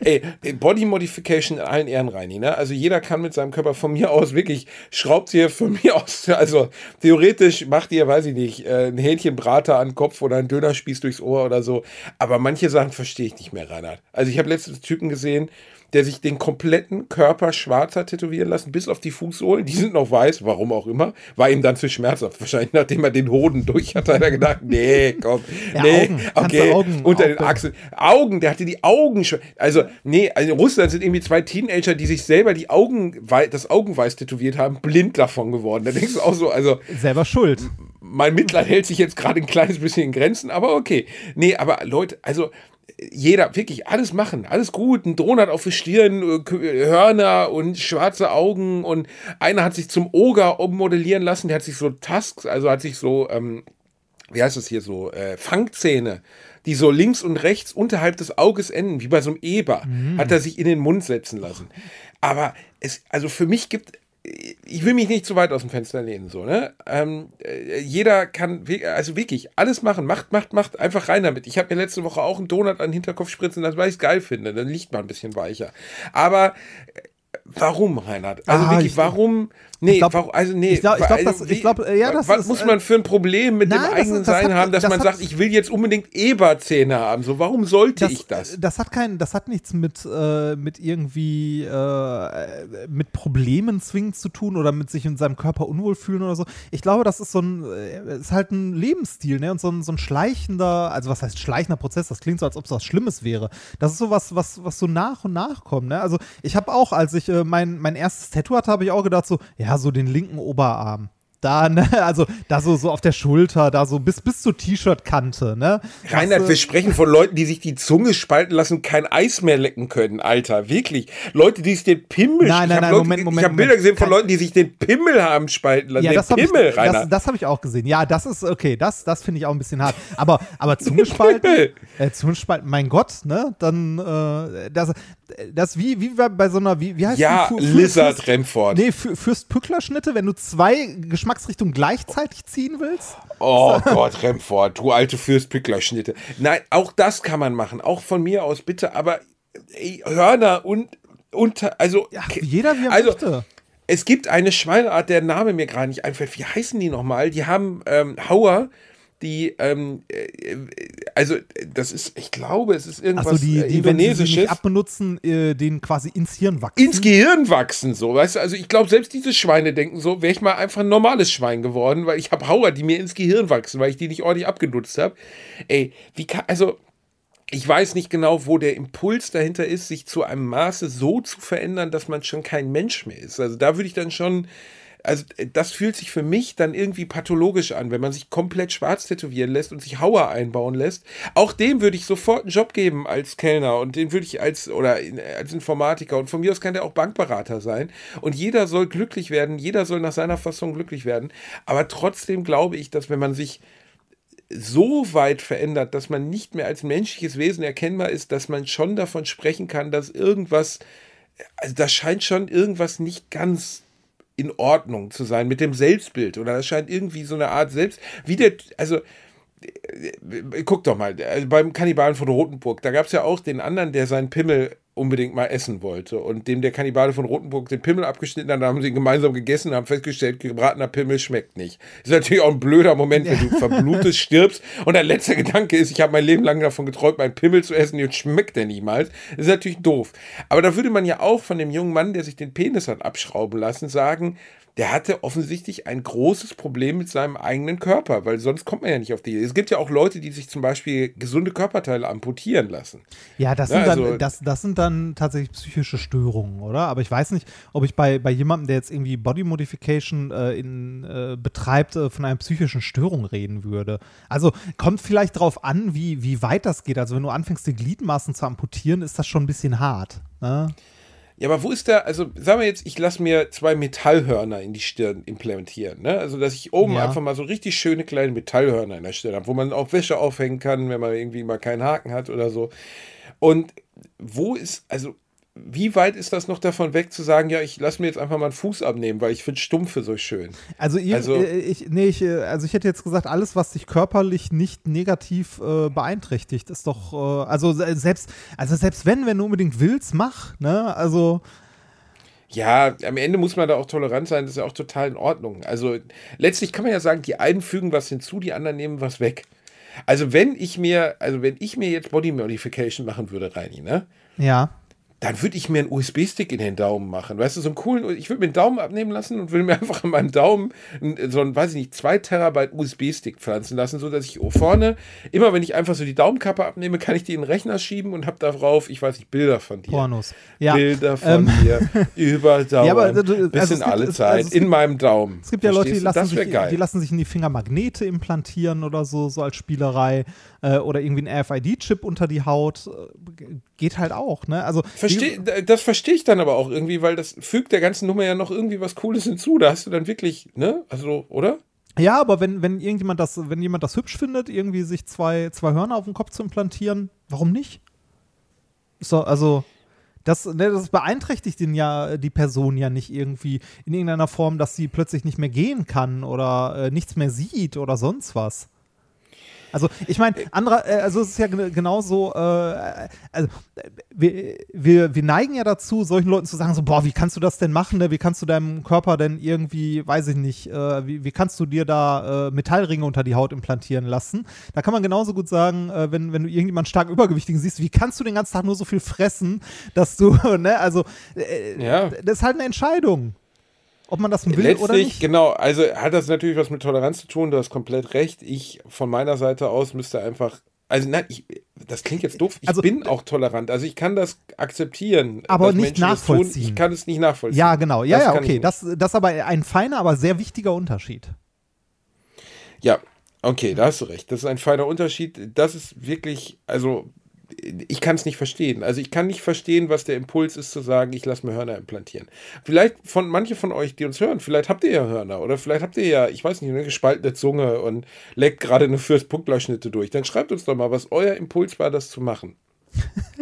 B: Ey, Body Modification in allen Ehren, Reini, ne? Also jeder kann mit seinem Körper von mir aus wirklich, schraubt hier von [LAUGHS] mir aus, also theoretisch macht ihr, weiß ich nicht, äh, ein Hähnchenbrater an den Kopf oder ein Dönerspieß durchs Ohr oder so. Aber manche Sachen verstehe ich nicht mehr, Reinhard. Also ich habe letztens einen Typen gesehen, der sich den kompletten Körper schwarz hat tätowieren lassen, bis auf die Fußsohlen. Die sind noch weiß, warum auch immer. War ihm dann zu schmerzhaft. Wahrscheinlich, nachdem er den Hoden durch hatte, hat er gedacht, [LAUGHS] nee, komm,
A: Ja,
B: nee,
A: Augen.
B: Okay,
A: Augen
B: unter den Achseln. Augen, der hatte die Augen schon. Also, nee, also in Russland sind irgendwie zwei Teenager, die sich selber die Augen, das Augenweiß tätowiert haben, blind davon geworden. Da denkst du auch so, also,
A: Selber schuld.
B: mein Mitleid hält sich jetzt gerade ein kleines bisschen in Grenzen, aber okay. Nee, aber Leute, also jeder, wirklich alles machen, alles gut. Ein Donut auf der Stirn, äh, K- Hörner und schwarze Augen und einer hat sich zum Oger ummodellieren lassen, der hat sich so Tusks, also hat sich so, ähm, wie heißt das hier so, äh, Fangzähne, die so links und rechts unterhalb des Auges enden, wie bei so einem Eber, hat er sich in den Mund setzen lassen. Aber es, also für mich gibt, ich will mich nicht zu weit aus dem Fenster lehnen, so, ne? Ähm, äh, jeder kann, also wirklich, alles machen, macht, macht, macht, einfach rein damit. Ich habe mir letzte Woche auch einen Donut an den Hinterkopf spritzen lassen, weil ich es geil finde, dann liegt man ein bisschen weicher. Aber äh, warum, Reinhard? Also
A: Ah,
B: wirklich,
A: ich-
B: warum? Nee,
A: ich glaub-
B: warum, also nee.
A: ich glaub- ich glaub,
B: also
A: das- glaub, ja, das
B: was
A: ist,
B: muss
A: äh,
B: man für ein Problem mit
A: nein,
B: dem
A: das-
B: eigenen
A: das
B: Sein
A: hat-
B: haben, dass
A: das
B: man
A: hat-
B: sagt, ich will jetzt unbedingt Eberzähne haben? So, warum sollte ich das?
A: Das hat kein, das hat nichts mit, äh, mit irgendwie äh, mit Problemen zwingend zu tun oder mit sich in seinem Körper unwohl fühlen oder so. Ich glaube, das ist so ein, äh, ist halt ein Lebensstil, ne? Und so ein, so ein schleichender, also was heißt schleichender Prozess? Das klingt so, als ob es was Schlimmes wäre. Das ist so was, was, was so nach und nach kommt, ne? Also ich habe auch, als ich äh, mein, mein erstes Tattoo hatte, habe ich auch gedacht so, ja, so den linken Oberarm. Da, ne, [LAUGHS] also da so, so auf der Schulter, da so bis, bis zur T-Shirt-Kante, ne?
B: Reinhard,
A: Das, äh,
B: wir sprechen von Leuten, die sich die Zunge spalten lassen, kein Eis mehr lecken können, Alter. Wirklich. Leute, die sich den Pimmel
A: Nein, nein, nein,
B: Leute,
A: Moment, Moment,
B: Ich habe Bilder gesehen von Leuten, die sich den Pimmel haben spalten lassen.
A: Ja,
B: den
A: das habe ich,
B: Pimmel,
A: das,
B: Reinhard.
A: das hab ich auch gesehen. Ja, das ist okay. Das, das finde ich auch ein bisschen hart. Aber, aber [LAUGHS] Zungespalten, äh, Zungespalten, mein Gott, ne? Dann, äh, das, das wie, wie bei so einer, wie, wie heißt
B: ja, Lizard
A: Fürst-
B: Renford.
A: Nee, für, Fürst-Pückler-Schnitte, wenn du zwei Geschmacksrichtungen gleichzeitig ziehen willst.
B: Oh Gott, Remford, du alte Fürstpückler-Schnitte. Nein, auch das kann man machen. Auch von mir aus, bitte. Aber ey, Hörner und, und also,
A: Ja, jeder wie er
B: also,
A: möchte.
B: Es gibt eine Schweineart, der Name mir gerade nicht einfällt. Wie heißen die nochmal? Die haben ähm, Hauer, die, ähm, äh, also das ist, ich glaube, es ist irgendwas
A: Achso, die,
B: äh,
A: die wenn sie
B: Indonesisches.
A: abbenutzen, äh, den quasi ins Hirn wachsen.
B: ins Gehirn wachsen, so, weißt du, also ich glaube, selbst diese Schweine denken so, wäre ich mal einfach ein normales Schwein geworden, weil ich habe Hauer, die mir ins Gehirn wachsen, weil ich die nicht ordentlich abgenutzt habe. Ey, wie kann, also, ich weiß nicht genau, wo der Impuls dahinter ist, sich zu einem Maße so zu verändern, dass man schon kein Mensch mehr ist. Also da würde ich dann schon, also äh, das fühlt sich für mich dann irgendwie pathologisch an, wenn man sich komplett schwarz tätowieren lässt und sich Hauer einbauen lässt. Auch dem würde ich sofort einen Job geben als Kellner und den würde ich als oder in- als Informatiker und von mir aus kann der auch Bankberater sein und jeder soll glücklich werden, jeder soll nach seiner Fassung glücklich werden, aber trotzdem glaube ich, dass wenn man sich so weit verändert, dass man nicht mehr als menschliches Wesen erkennbar ist, dass man schon davon sprechen kann, dass irgendwas, also da scheint schon irgendwas nicht ganz in Ordnung zu sein mit dem Selbstbild. Oder das scheint irgendwie so eine Art Selbst, wie der, also äh, guck doch mal, also beim Kannibalen von Rotenburg, da gab es ja auch den anderen, der seinen Pimmel unbedingt mal essen wollte und dem der Kannibale von Rotenburg den Pimmel abgeschnitten hat, da haben sie ihn gemeinsam gegessen und haben festgestellt, gebratener Pimmel schmeckt nicht. Ist natürlich auch ein blöder Moment, wenn du verblutest, stirbst und der letzte Gedanke ist, ich habe mein Leben lang davon geträumt, meinen Pimmel zu essen, jetzt schmeckt der niemals. Das ist natürlich doof. Aber da würde man ja auch von dem jungen Mann, der sich den Penis hat abschrauben lassen, sagen, der hatte offensichtlich ein großes Problem mit seinem eigenen Körper, weil sonst kommt man ja nicht auf die Idee. Es gibt ja auch Leute, die sich zum Beispiel gesunde Körperteile amputieren lassen.
A: Ja, das
B: Ja,
A: sind,
B: also-
A: dann, das, das sind dann tatsächlich psychische Störungen, oder? Aber ich weiß nicht, ob ich bei, bei jemandem, der jetzt irgendwie Body Modification äh, in, äh, betreibt, äh, von einer psychischen Störung reden würde. Also kommt vielleicht drauf an, wie, wie weit das geht. Also wenn du anfängst, die Gliedmaßen zu amputieren, ist das schon ein bisschen hart. Ne?
B: Ja, aber wo ist da, also sagen wir jetzt, ich lasse mir zwei Metallhörner in die Stirn implementieren, ne? Also, dass ich oben
A: Ja.
B: einfach mal so richtig schöne kleine Metallhörner in der Stirn habe, wo man auch Wäsche aufhängen kann, wenn man irgendwie mal keinen Haken hat oder so. Und wo ist, also, wie weit ist das noch davon weg zu sagen, ja, ich lasse mir jetzt einfach mal einen Fuß abnehmen, weil ich finde Stumpfe so schön.
A: Also, ihr,
B: Also-
A: äh, ich, nee, ich, äh, also ich hätte jetzt gesagt, alles, was dich körperlich nicht negativ äh, beeinträchtigt, ist doch, äh, also se- selbst, also selbst wenn, wenn du unbedingt willst, mach, ne? Also,
B: Ja, am Ende muss man da auch tolerant sein, das ist ja auch total in Ordnung. Also letztlich kann man ja sagen, die einen fügen was hinzu, die anderen nehmen was weg. Also wenn ich mir, also wenn ich mir jetzt Body Modification machen würde, Reini, ne?
A: ja.
B: Dann würde ich mir einen USB-Stick in den Daumen machen. Weißt du, so einen coolen, ich würde mir einen Daumen abnehmen lassen und würde mir [LAUGHS] einfach an meinem Daumen so einen, weiß ich nicht, 2 Terabyte USB-Stick pflanzen lassen, so dass ich vorne, immer wenn ich einfach so die Daumenkappe abnehme, kann ich die in den Rechner schieben und habe darauf, ich weiß nicht, Bilder von dir.
A: Pornos. Ja.
B: Bilder von
A: Ähm,
B: dir [LAUGHS] überdauern,
A: Ja, aber, du-
B: bis
A: also
B: in
A: gibt-
B: alle Zeit,
A: also gibt-
B: in meinem Daumen.
A: Es gibt ja Leute, die
B: Verstehst
A: lassen, sich,
B: geil.
A: die lassen sich in die Finger Magnete implantieren oder so, so als Spielerei. Äh, oder irgendwie ein RFID-Chip unter die Haut. Äh, geht halt auch, ne? Also,
B: Versteh, das verstehe ich dann aber auch irgendwie, weil das fügt der ganzen Nummer ja noch irgendwie was Cooles hinzu. Da hast du dann wirklich, ne? Also, oder?
A: Ja, aber wenn, wenn irgendjemand das, wenn jemand das hübsch findet, irgendwie sich zwei, zwei Hörner auf den Kopf zu implantieren, warum nicht? So, also, das, ne, das beeinträchtigt den ja, die Person ja nicht irgendwie in irgendeiner Form, dass sie plötzlich nicht mehr gehen kann oder äh, nichts mehr sieht oder sonst was. Also ich meine, anderer, äh, also es ist ja gen- genauso, äh, also wir, wir, wir neigen ja dazu, solchen Leuten zu sagen, so, boah, wie kannst du das denn machen, ne? wie kannst du deinem Körper denn irgendwie, weiß ich nicht, äh, wie, wie kannst du dir da äh, Metallringe unter die Haut implantieren lassen? Da kann man genauso gut sagen, äh, wenn, wenn du irgendjemanden stark übergewichtigen siehst, wie kannst du den ganzen Tag nur so viel fressen, dass du, [LAUGHS] ne, also äh,
B: Ja.
A: das ist halt eine Entscheidung, ob man das will
B: Letztlich,
A: oder nicht.
B: genau, also hat das natürlich was mit Toleranz zu tun, du hast komplett recht. Ich von meiner Seite aus müsste einfach, also nein, ich, das klingt jetzt doof, ich
A: Also,
B: bin auch tolerant. Also ich kann das akzeptieren.
A: Aber nicht
B: Menschen
A: nachvollziehen.
B: Ich kann es nicht nachvollziehen.
A: Ja, genau. Ja,
B: Das
A: ja, okay. Das, das ist aber ein feiner, aber sehr wichtiger Unterschied.
B: Ja, okay, da hast du recht. Das ist ein feiner Unterschied. Das ist wirklich, also ich kann es nicht verstehen. Also ich kann nicht verstehen, was der Impuls ist zu sagen, ich lasse mir Hörner implantieren. Vielleicht von manche von euch, die uns hören, vielleicht habt ihr ja Hörner oder vielleicht habt ihr ja, ich weiß nicht, eine gespaltene Zunge und leckt gerade eine Fürst-Puckler-Schnitte durch. Dann schreibt uns doch mal, was euer Impuls war, das zu machen. [LAUGHS]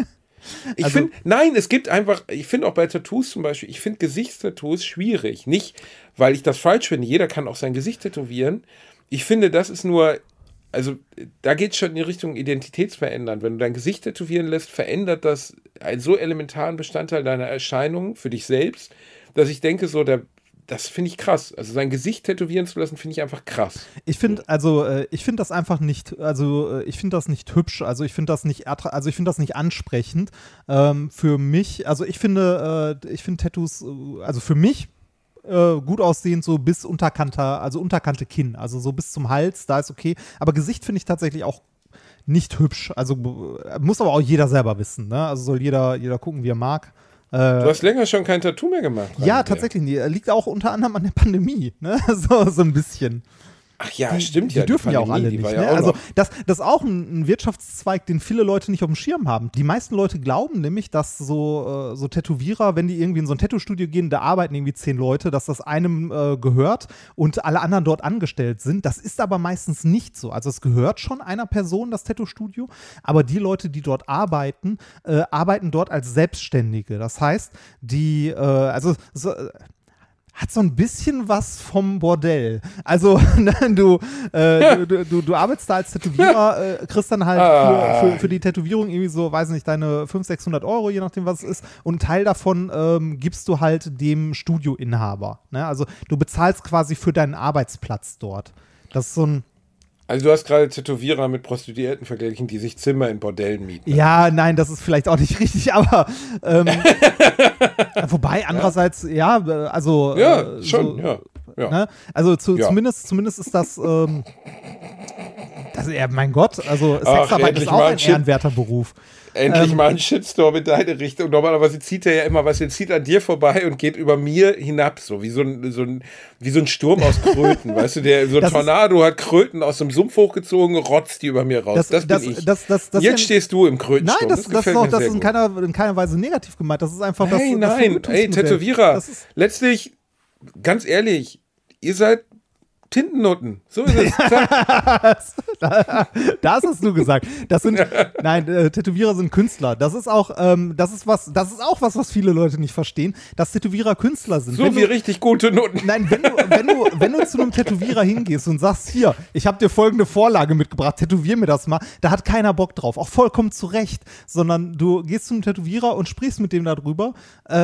B: Ich
A: Also-
B: finde, nein, es gibt einfach, ich finde auch bei Tattoos zum Beispiel, ich finde Gesichtstattoos schwierig. Nicht, weil ich das falsch finde, jeder kann auch sein Gesicht tätowieren. Ich finde, das ist nur, also da geht es schon in die Richtung Identitätsverändern. Wenn du dein Gesicht tätowieren lässt, verändert das einen so elementaren Bestandteil deiner Erscheinung für dich selbst, dass ich denke, so, der, das finde ich krass. Also sein Gesicht tätowieren zu lassen, finde ich einfach krass.
A: Ich finde, also äh, ich finde das einfach nicht, also äh, ich finde das nicht hübsch, also ich finde das nicht, also ich finde das nicht ansprechend. Ähm, für mich, also ich finde, äh, ich finde Tattoos, äh, also für mich äh, gut aussehend so bis Unterkante, also Unterkante Kinn, also so bis zum Hals, da ist okay. Aber Gesicht finde ich tatsächlich auch nicht hübsch. Also äh, muss aber auch jeder selber wissen, ne? Also soll jeder, jeder gucken, wie er mag.
B: Du hast länger schon kein Tattoo mehr gemacht.
A: Ja, tatsächlich. nee, Liegt auch unter anderem an der Pandemie, ne? [LAUGHS] So, so ein bisschen.
B: Ach ja,
A: Die-
B: stimmt
A: die
B: ja.
A: dürfen ja auch alle
B: die
A: nicht. Ne?
B: ja auch
A: also das, das ist auch ein, ein Wirtschaftszweig, den viele Leute nicht auf dem Schirm haben. Die meisten Leute glauben nämlich, dass so, äh, so Tätowierer, wenn die irgendwie in so ein Tattoo-Studio gehen, da arbeiten irgendwie zehn Leute, dass das einem äh, gehört und alle anderen dort angestellt sind. Das ist aber meistens nicht so. Also es gehört schon einer Person, das Tattoo-Studio, aber die Leute, die dort arbeiten, äh, arbeiten dort als Selbstständige. Das heißt, die, äh, also so, äh, hat so ein bisschen was vom Bordell. Also, [LAUGHS] ne, du, äh, du, du, du arbeitest da als Tätowierer, äh, kriegst dann halt
B: Ah.
A: für, für, für die Tätowierung irgendwie so, weiß nicht, deine 500, 600 Euro, je nachdem, was es ist. Und einen Teil davon ähm, gibst du halt dem Studioinhaber. Ne? Also, du bezahlst quasi für deinen Arbeitsplatz dort. Das ist so ein.
B: Also du hast gerade Tätowierer mit Prostituierten verglichen, die sich Zimmer in Bordellen mieten.
A: Ja, nein, das ist vielleicht auch nicht [LAUGHS] richtig, aber ähm, [LAUGHS] wobei andererseits, ja, äh, also
B: Ja,
A: äh,
B: schon,
A: so,
B: ja. ja.
A: Ne? Also zu,
B: Ja.
A: zumindest, zumindest ist das, ähm, Das, ja, mein Gott, also
B: Ach,
A: Sexarbeit
B: endlich
A: ist auch ein
B: Shit.
A: ehrenwerter Beruf.
B: Endlich
A: Ähm,
B: mal ein Shitstorm in deine Richtung. Normalerweise zieht er ja immer was, er zieht an dir vorbei und geht über mir hinab, so wie so ein, so ein, wie so ein Sturm aus Kröten. [LAUGHS] weißt du, der, so ein
A: Das
B: Tornado hat Kröten aus dem Sumpf hochgezogen, rotzt die über mir raus. Das,
A: das,
B: bin ich.
A: das, das, das
B: Jetzt
A: ja-
B: stehst du im Krötensturm.
A: Nein, das, das, ist, auch, das ist in keiner, in keiner Weise negativ gemeint. Das ist einfach das.
B: Nein,
A: das
B: nein, ey,
A: Vergütungsmodell.
B: Tätowierer, letztlich, ganz ehrlich, ihr seid Tintennutten. So ist es. [LAUGHS]
A: Das hast du gesagt. Das sind, nein, äh, Tätowierer sind Künstler. Das ist auch, ähm, das ist was, das ist auch was, was viele Leute nicht verstehen, dass Tätowierer Künstler sind.
B: So
A: Wenn
B: wie
A: du-
B: richtig gute Nutten.
A: Nein, wenn du, wenn, du, wenn du zu einem Tätowierer hingehst und sagst, hier, ich habe dir folgende Vorlage mitgebracht, tätowier mir das mal, da hat keiner Bock drauf, auch vollkommen zu Recht, sondern du gehst zu einem Tätowierer und sprichst mit dem darüber, äh,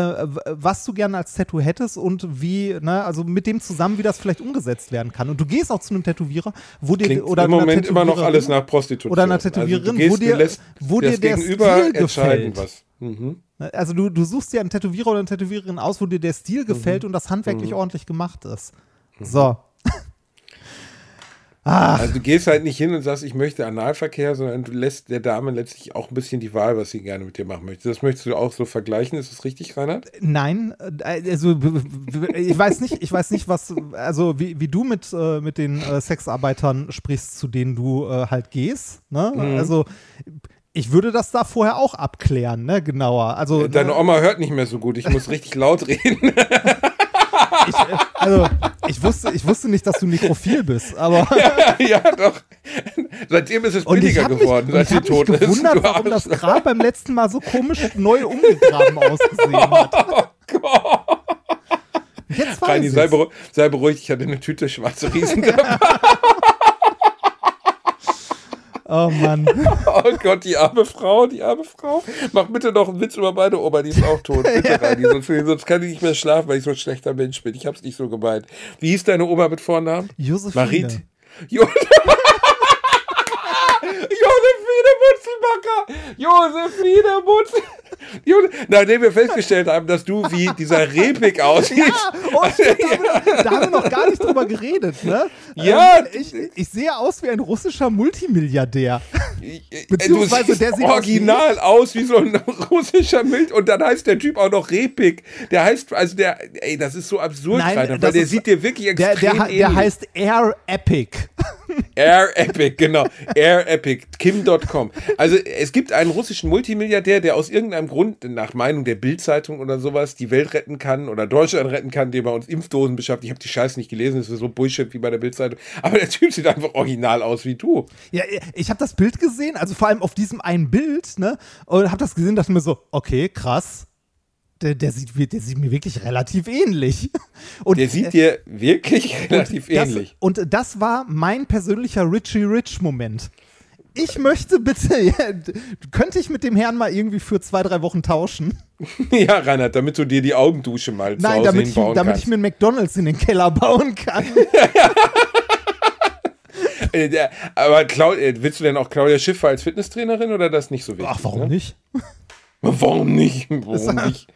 A: was du gerne als Tattoo hättest und wie, ne, also mit dem zusammen, wie das vielleicht umgesetzt werden kann. Und du gehst auch zu einem Tätowierer, wo dir
B: Klingt
A: oder
B: im Moment immer noch alles nach Prostitution.
A: Oder einer
B: Also
A: Tätowiererin,
B: du gehst,
A: wo dir- wo dir der Stil gefällt.
B: was. Mhm.
A: Ne, Also du, du suchst dir einen Tätowierer oder eine Tätowiererin aus, wo dir der Stil gefällt und das handwerklich ordentlich gemacht ist. So.
B: Also du gehst halt nicht hin und sagst, ich möchte Analverkehr, sondern du lässt der Dame letztlich auch ein bisschen die Wahl, was sie gerne mit dir machen möchte. Das möchtest du auch so vergleichen, ist das richtig, Reinhard?
A: Nein, äh, also ich weiß nicht, ich weiß nicht, was, also wie, wie du mit, äh, mit den äh, Sexarbeitern sprichst, zu denen du äh, halt gehst. Ne?
B: Mhm.
A: Also ich würde das da vorher auch abklären, ne, genauer. Also,
B: Deine
A: ne,
B: Oma hört nicht mehr so gut, ich muss richtig laut reden. [LAUGHS]
A: ich, äh, also ich wusste, ich wusste nicht, dass du nekrophil bist, aber [LAUGHS]
B: ja, doch. Seitdem ist es
A: ich
B: billiger
A: mich,
B: geworden,
A: und
B: seit
A: ich
B: sie
A: mich
B: tot ist.
A: gewundert,
B: Du
A: warum das gerade beim letzten Mal so komisch neu umgegraben [LAUGHS] ausgesehen hat. Jetzt weiß
B: Reini, sei, beru sei beruhigt, ich hatte eine Tüte schwarze Riesen dabei.
A: Oh Mann. [LAUGHS]
B: Oh Gott, die arme Frau, die arme Frau. Mach bitte noch einen Witz über meine Oma, die ist auch tot. Bitte, [LAUGHS] Reini, sonst, sonst kann ich nicht mehr schlafen, weil ich so ein schlechter Mensch bin. Ich hab's nicht so gemeint. Wie hieß deine Oma mit Vornamen?
A: Josephine.
B: Marit. Jo [LAUGHS] Josephine Mutzelbacker! Josephine Mutzel. Nachdem wir festgestellt haben, dass du wie dieser Repik [LAUGHS] aussiehst.
A: Ja, oh, stimmt, da, haben wir, da haben wir noch gar nicht drüber geredet, ne?
B: Ja,
A: Ähm, ich, ich sehe aus wie ein russischer Multimilliardär.
B: Äh,
A: Beziehungsweise der sieht aus
B: original aus wie, so ein russischer Milch und dann heißt der Typ auch noch Repik. Der heißt, also der, ey, das ist so absurd,
A: Nein,
B: Rainer, weil der sieht dir wirklich
A: Der,
B: extrem
A: der,
B: ähnlich.
A: der heißt Air Epic.
B: Air Epic, genau. Air Epic, Kim.com. Also es gibt einen russischen Multimilliardär, der aus irgendeinem Grund, nach Meinung der Bildzeitung oder sowas, die Welt retten kann oder Deutschland retten kann, der bei uns Impfdosen beschafft. Ich habe die Scheiße nicht gelesen, das ist so Bullshit wie bei der Bildzeitung. Aber der Typ sieht einfach original aus wie du.
A: Ja, ich habe das Bild gesehen, also vor allem auf diesem einen Bild, ne? Und habe das gesehen, dachte mir so, okay, krass. Der, der, sieht, mir- der sieht mir wirklich relativ ähnlich. [LAUGHS] Und
B: Der sieht dir wirklich relativ
A: das,
B: ähnlich.
A: Und das war mein persönlicher Richie Rich Moment. Ich möchte bitte, [LAUGHS] könnte ich mit dem Herrn mal irgendwie für zwei, drei Wochen tauschen? [LAUGHS]
B: Ja, Reinhard, damit du dir die Augendusche mal zu
A: Nein,
B: Hause
A: damit ich, damit
B: kannst.
A: ich mir einen McDonalds in den Keller bauen kann.
B: Äh, aber Clau äh, willst du denn auch Claudia Schiffer als Fitnesstrainerin oder das nicht so wichtig?
A: Ach, warum
B: ne?
A: nicht?
B: Warum nicht? Warum nicht?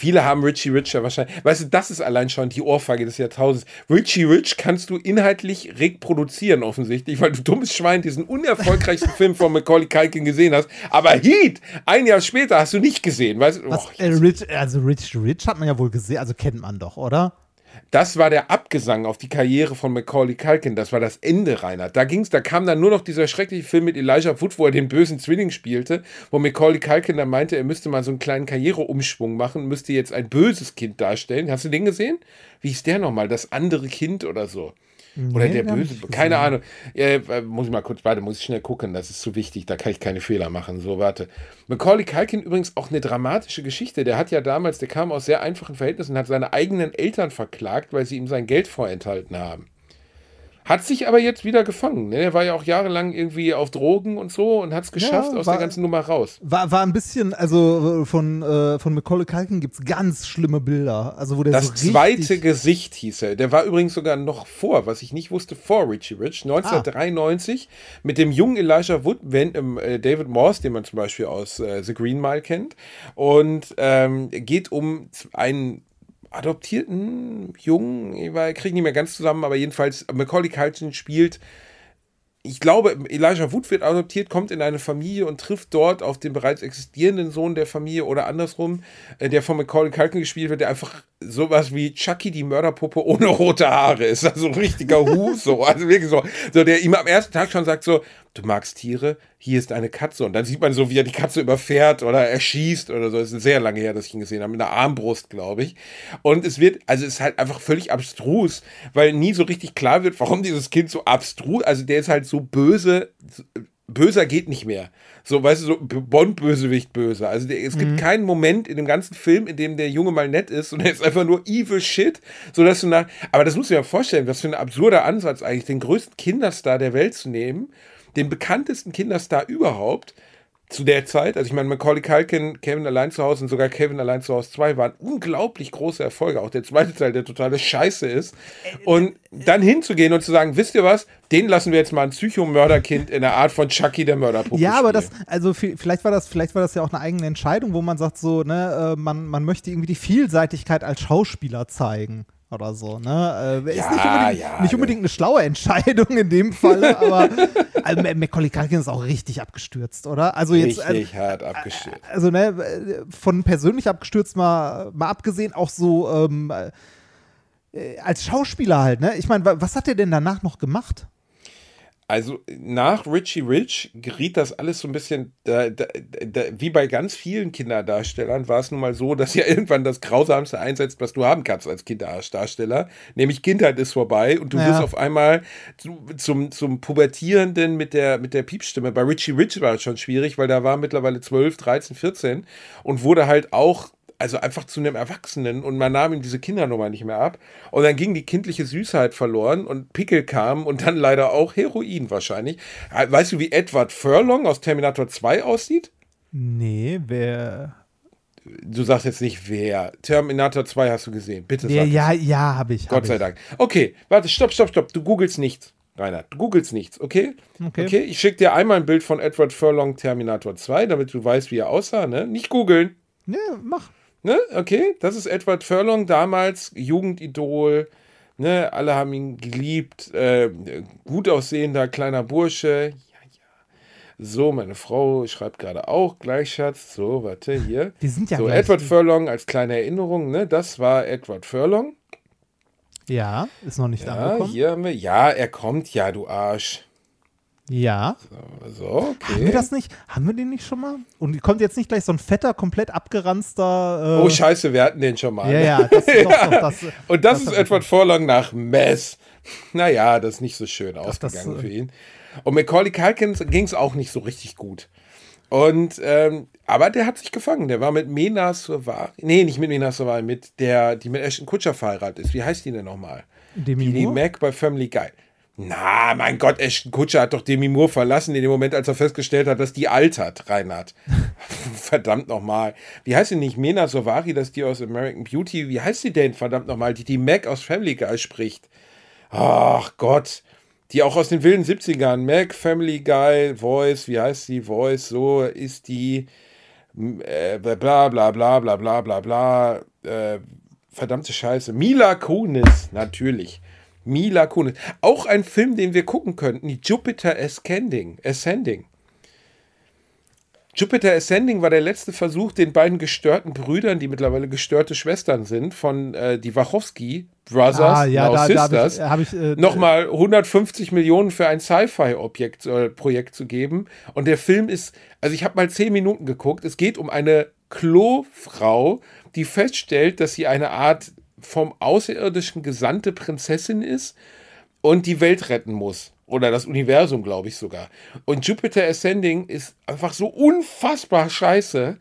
B: Viele haben Richie Rich ja wahrscheinlich. Weißt du, das ist allein schon die Ohrfeige des Jahrtausends. Richie Rich kannst du inhaltlich reproduzieren, offensichtlich, weil du dummes Schwein diesen unerfolgreichsten [LAUGHS] Film von Macaulay Culkin gesehen hast. Aber Heat, ein Jahr später, hast du nicht gesehen. Weißt du?
A: Was,
B: Och,
A: äh, Rich, also Rich Rich hat man ja wohl gesehen, also kennt man doch, oder?
B: Das war der Abgesang auf die Karriere von Macaulay Culkin. Das war das Ende, Reinhard. Da ging's, da kam dann nur noch dieser schreckliche Film mit Elijah Wood, wo er den bösen Zwilling spielte, wo Macaulay Culkin dann meinte, er müsste mal so einen kleinen Karriereumschwung machen, müsste jetzt ein böses Kind darstellen. Hast du den gesehen? Wie ist der nochmal? Das andere Kind oder so? Oder
A: Nee,
B: der Böse, keine. Ahnung. Äh, äh, muss ich mal kurz, warte, muss ich schnell gucken, das ist zu wichtig, da kann ich keine Fehler machen. So, warte. Macaulay Culkin übrigens auch eine dramatische Geschichte. Der hat ja damals, der kam aus sehr einfachen Verhältnissen und hat seine eigenen Eltern verklagt, weil sie ihm sein Geld vorenthalten haben. Hat sich aber jetzt wieder gefangen. Ne? Er war ja auch jahrelang irgendwie auf Drogen und so und hat es geschafft aus
A: war-
B: der ganzen Nummer raus.
A: War, war ein bisschen, also von, äh, von Macaulay Culkin gibt es ganz schlimme Bilder. Also wo der
B: Das
A: so
B: zweite Gesicht hieß er. Der war übrigens sogar noch vor, was ich nicht wusste, vor Richie Rich. 1993 mit dem jungen Elijah Wood, wenn, ähm, äh, David Morse, den man zum Beispiel aus äh, The Green Mile kennt. Und ähm, geht um einen adoptierten Jungen, ich kriege nicht mehr ganz zusammen, aber jedenfalls Macaulay Culkin spielt ich glaube, Elijah Wood wird adoptiert, kommt in eine Familie und trifft dort auf den bereits existierenden Sohn der Familie oder andersrum, äh, der von Macaulay Culkin gespielt wird, der einfach sowas wie Chucky die Mörderpuppe ohne rote Haare ist. Also ein richtiger Hu, so. Also wirklich so, so, der ihm am ersten Tag schon sagt so, du magst Tiere, hier ist eine Katze. Und dann sieht man so, wie er die Katze überfährt oder erschießt oder so. Das ist sehr lange her, dass ich ihn gesehen habe, mit einer Armbrust, glaube ich. Und es wird, also es ist halt einfach völlig abstrus, weil nie so richtig klar wird, warum dieses Kind so abstrus, also der ist halt so böse, böser geht nicht mehr. So, weißt du, so Bond-Bösewicht böse. Also der, es gibt mhm. keinen Moment in dem ganzen Film, in dem der Junge mal nett ist und er ist einfach nur evil shit, sodass du nach, aber das musst du dir mal vorstellen, was für ein absurder Ansatz eigentlich, den größten Kinderstar der Welt zu nehmen, den bekanntesten Kinderstar überhaupt, zu der Zeit, also ich meine, Macaulay Culkin, Kevin allein zu Hause und sogar Kevin allein zu Hause 2 waren unglaublich große Erfolge. Auch der zweite Teil, der totale Scheiße ist. Und dann hinzugehen und zu sagen, wisst ihr was, den lassen wir jetzt mal ein Psychomörderkind in der Art von Chucky der Mörderpuppe.
A: Ja, aber das, also vielleicht war das, vielleicht war das ja auch eine eigene Entscheidung, wo man sagt, so, ne, äh, man, man möchte irgendwie die Vielseitigkeit als Schauspieler zeigen oder so. Ne? Äh, ja, ist nicht unbedingt, ja, nicht unbedingt eine schlaue Entscheidung in dem Fall, [LAUGHS] aber also, Macaulay Culkin ist auch richtig abgestürzt, oder? Also jetzt,
B: richtig äh, hart abgestürzt.
A: Also ne, von persönlich abgestürzt mal, mal abgesehen, auch so ähm, äh, als Schauspieler halt. Ne? Ich meine, was hat er denn danach noch gemacht?
B: Also nach Richie Rich geriet das alles so ein bisschen, da, da, da, wie bei ganz vielen Kinderdarstellern war es nun mal so, dass ja [LAUGHS] irgendwann das Grausamste einsetzt, was du haben kannst als Kinderdarsteller, nämlich Kindheit ist vorbei und du ja. wirst auf einmal zu, zum, zum Pubertierenden mit der, mit der Piepstimme. Bei Richie Rich war es schon schwierig, weil da war mittlerweile 12, 13, 14 und wurde halt auch also einfach zu einem Erwachsenen und man nahm ihm diese Kindernummer nicht mehr ab. Und dann ging die kindliche Süßheit verloren und Pickel kam und dann leider auch Heroin wahrscheinlich. Äh, weißt du, wie Edward Furlong aus Terminator 2 aussieht?
A: Nee, wer.
B: Du sagst jetzt nicht wer. Terminator 2 hast du gesehen. Bitte
A: sag. Ja, ja, ja, habe ich.
B: Gott hab sei ich. Dank. Okay, warte, stopp, stopp, stopp. Du googelst nichts. Rainer, du googelst nichts, okay? Okay. okay ich schicke dir einmal ein Bild von Edward Furlong Terminator 2, damit du weißt, wie er aussah, ne? Nicht googeln.
A: Ne, mach.
B: Ne? Okay, das ist Edward Furlong, damals Jugendidol. Ne? Alle haben ihn geliebt. Äh, gut aussehender kleiner Bursche. So, meine Frau schreibt gerade auch gleich, Schatz. So, warte, hier. [LAUGHS]
A: Wir sind ja
B: So, Edward Furlong als kleine Erinnerung. Ne? Das war Edward Furlong.
A: Ja, ist noch nicht
B: ja,
A: angekommen.
B: Hier haben wir, ja, er kommt ja, du Arsch.
A: Ja.
B: So, okay.
A: Haben wir das nicht? Haben wir den nicht schon mal? Und kommt jetzt nicht gleich so ein fetter, komplett abgeranzter.
B: Äh oh, Scheiße, wir hatten den schon mal.
A: Ja, ja. Das ist doch, doch, das, [LAUGHS]
B: Und das, das ist Edward Vorlang nach Mess. Naja, das ist nicht so schön doch, ausgegangen das, für ihn. Und Macaulay Culkin ging es auch nicht so richtig gut. Und, ähm, aber der hat sich gefangen. Der war mit Mena Savari, nee, nicht mit Mena Savari, mit der, die mit Ashton Kutscher verheiratet ist. Wie heißt die denn nochmal?
A: Demi
B: die, die Mac bei Family Guy. Na, mein Gott, Ashton Kutscher hat doch Demi Moore verlassen in dem Moment, als er festgestellt hat, dass die altert, Reinhard. [LAUGHS] verdammt nochmal. Wie heißt sie nicht? Mena Sovari, das die aus American Beauty. Wie heißt sie denn, verdammt nochmal, die die Mac aus Family Guy spricht? Ach Gott. Die auch aus den wilden 70ern. Mac, Family Guy, Voice, wie heißt sie? Voice, so ist die. Äh, bla bla bla bla bla bla bla. Äh, verdammte Scheiße. Mila Kunis, natürlich. Mila Kunis. Auch ein Film, den wir gucken könnten, Jupiter Ascending. Ascending. Jupiter Ascending war der letzte Versuch, den beiden gestörten Brüdern, die mittlerweile gestörte Schwestern sind, von äh, die Wachowski Brothers, ah, ja, da, Sisters, da hab ich, hab ich, äh, nochmal 150 Millionen für ein Sci-Fi-Objekt äh, Projekt zu geben. Und der Film ist, also ich habe mal zehn Minuten geguckt. Es geht um eine Klofrau, die feststellt, dass sie eine Art vom Außerirdischen gesandte Prinzessin ist und die Welt retten muss. Oder das Universum, glaube ich sogar. Und Jupiter Ascending ist einfach so unfassbar scheiße.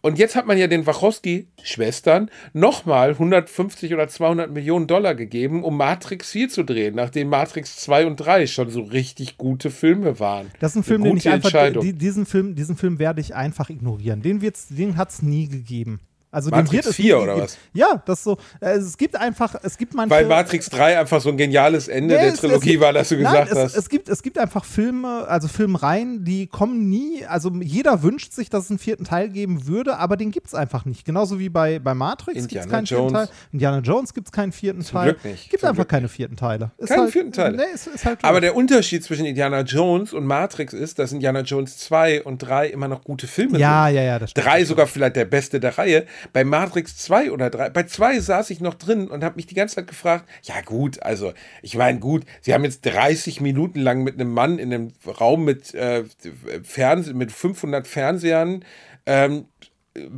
B: Und jetzt hat man ja den Wachowski-Schwestern nochmal 150 oder 200 Millionen Dollar gegeben, um Matrix 4 zu drehen, nachdem Matrix 2 und 3 schon so richtig gute Filme waren.
A: Das ist ein Film, den ich einfach, diesen Film, diesen Film werde ich einfach ignorieren. Den, den hat es nie gegeben. Also
B: Matrix
A: dem wird es
B: 4
A: nie
B: oder was?
A: Ja, das so. äh, Es gibt einfach, es gibt manche.
B: Weil Matrix 3 einfach so ein geniales Ende
A: Nee,
B: der
A: es-
B: Trilogie
A: es,
B: war, dass du
A: nein,
B: gesagt
A: es,
B: hast.
A: Es gibt, es gibt einfach Filme, also Filmreihen, die kommen nie, also jeder wünscht sich, dass es einen vierten Teil geben würde, aber den gibt es einfach nicht. Genauso wie bei, bei Matrix gibt es keinen vierten
B: Jones.
A: Teil. Indiana Jones gibt es keinen vierten
B: Zum
A: Teil.
B: Glück nicht.
A: Gibt
B: Zum
A: einfach
B: Glück
A: keine vierten Teile. Ist
B: Keine
A: halt,
B: vierten Teile.
A: Nee, ist, ist halt
B: Aber der Unterschied zwischen Indiana Jones und Matrix ist, dass Indiana Jones 2 und 3 immer noch gute Filme
A: Ja,
B: sind.
A: ja, ja, das stimmt.
B: Drei sogar vielleicht der beste der Reihe. Bei Matrix 2 oder 3, bei 2 saß ich noch drin und habe mich die ganze Zeit gefragt, ja gut, also ich meine gut, sie haben jetzt 30 Minuten lang mit einem Mann in einem Raum mit, äh, Fernseh, mit 500 Fernsehern ähm,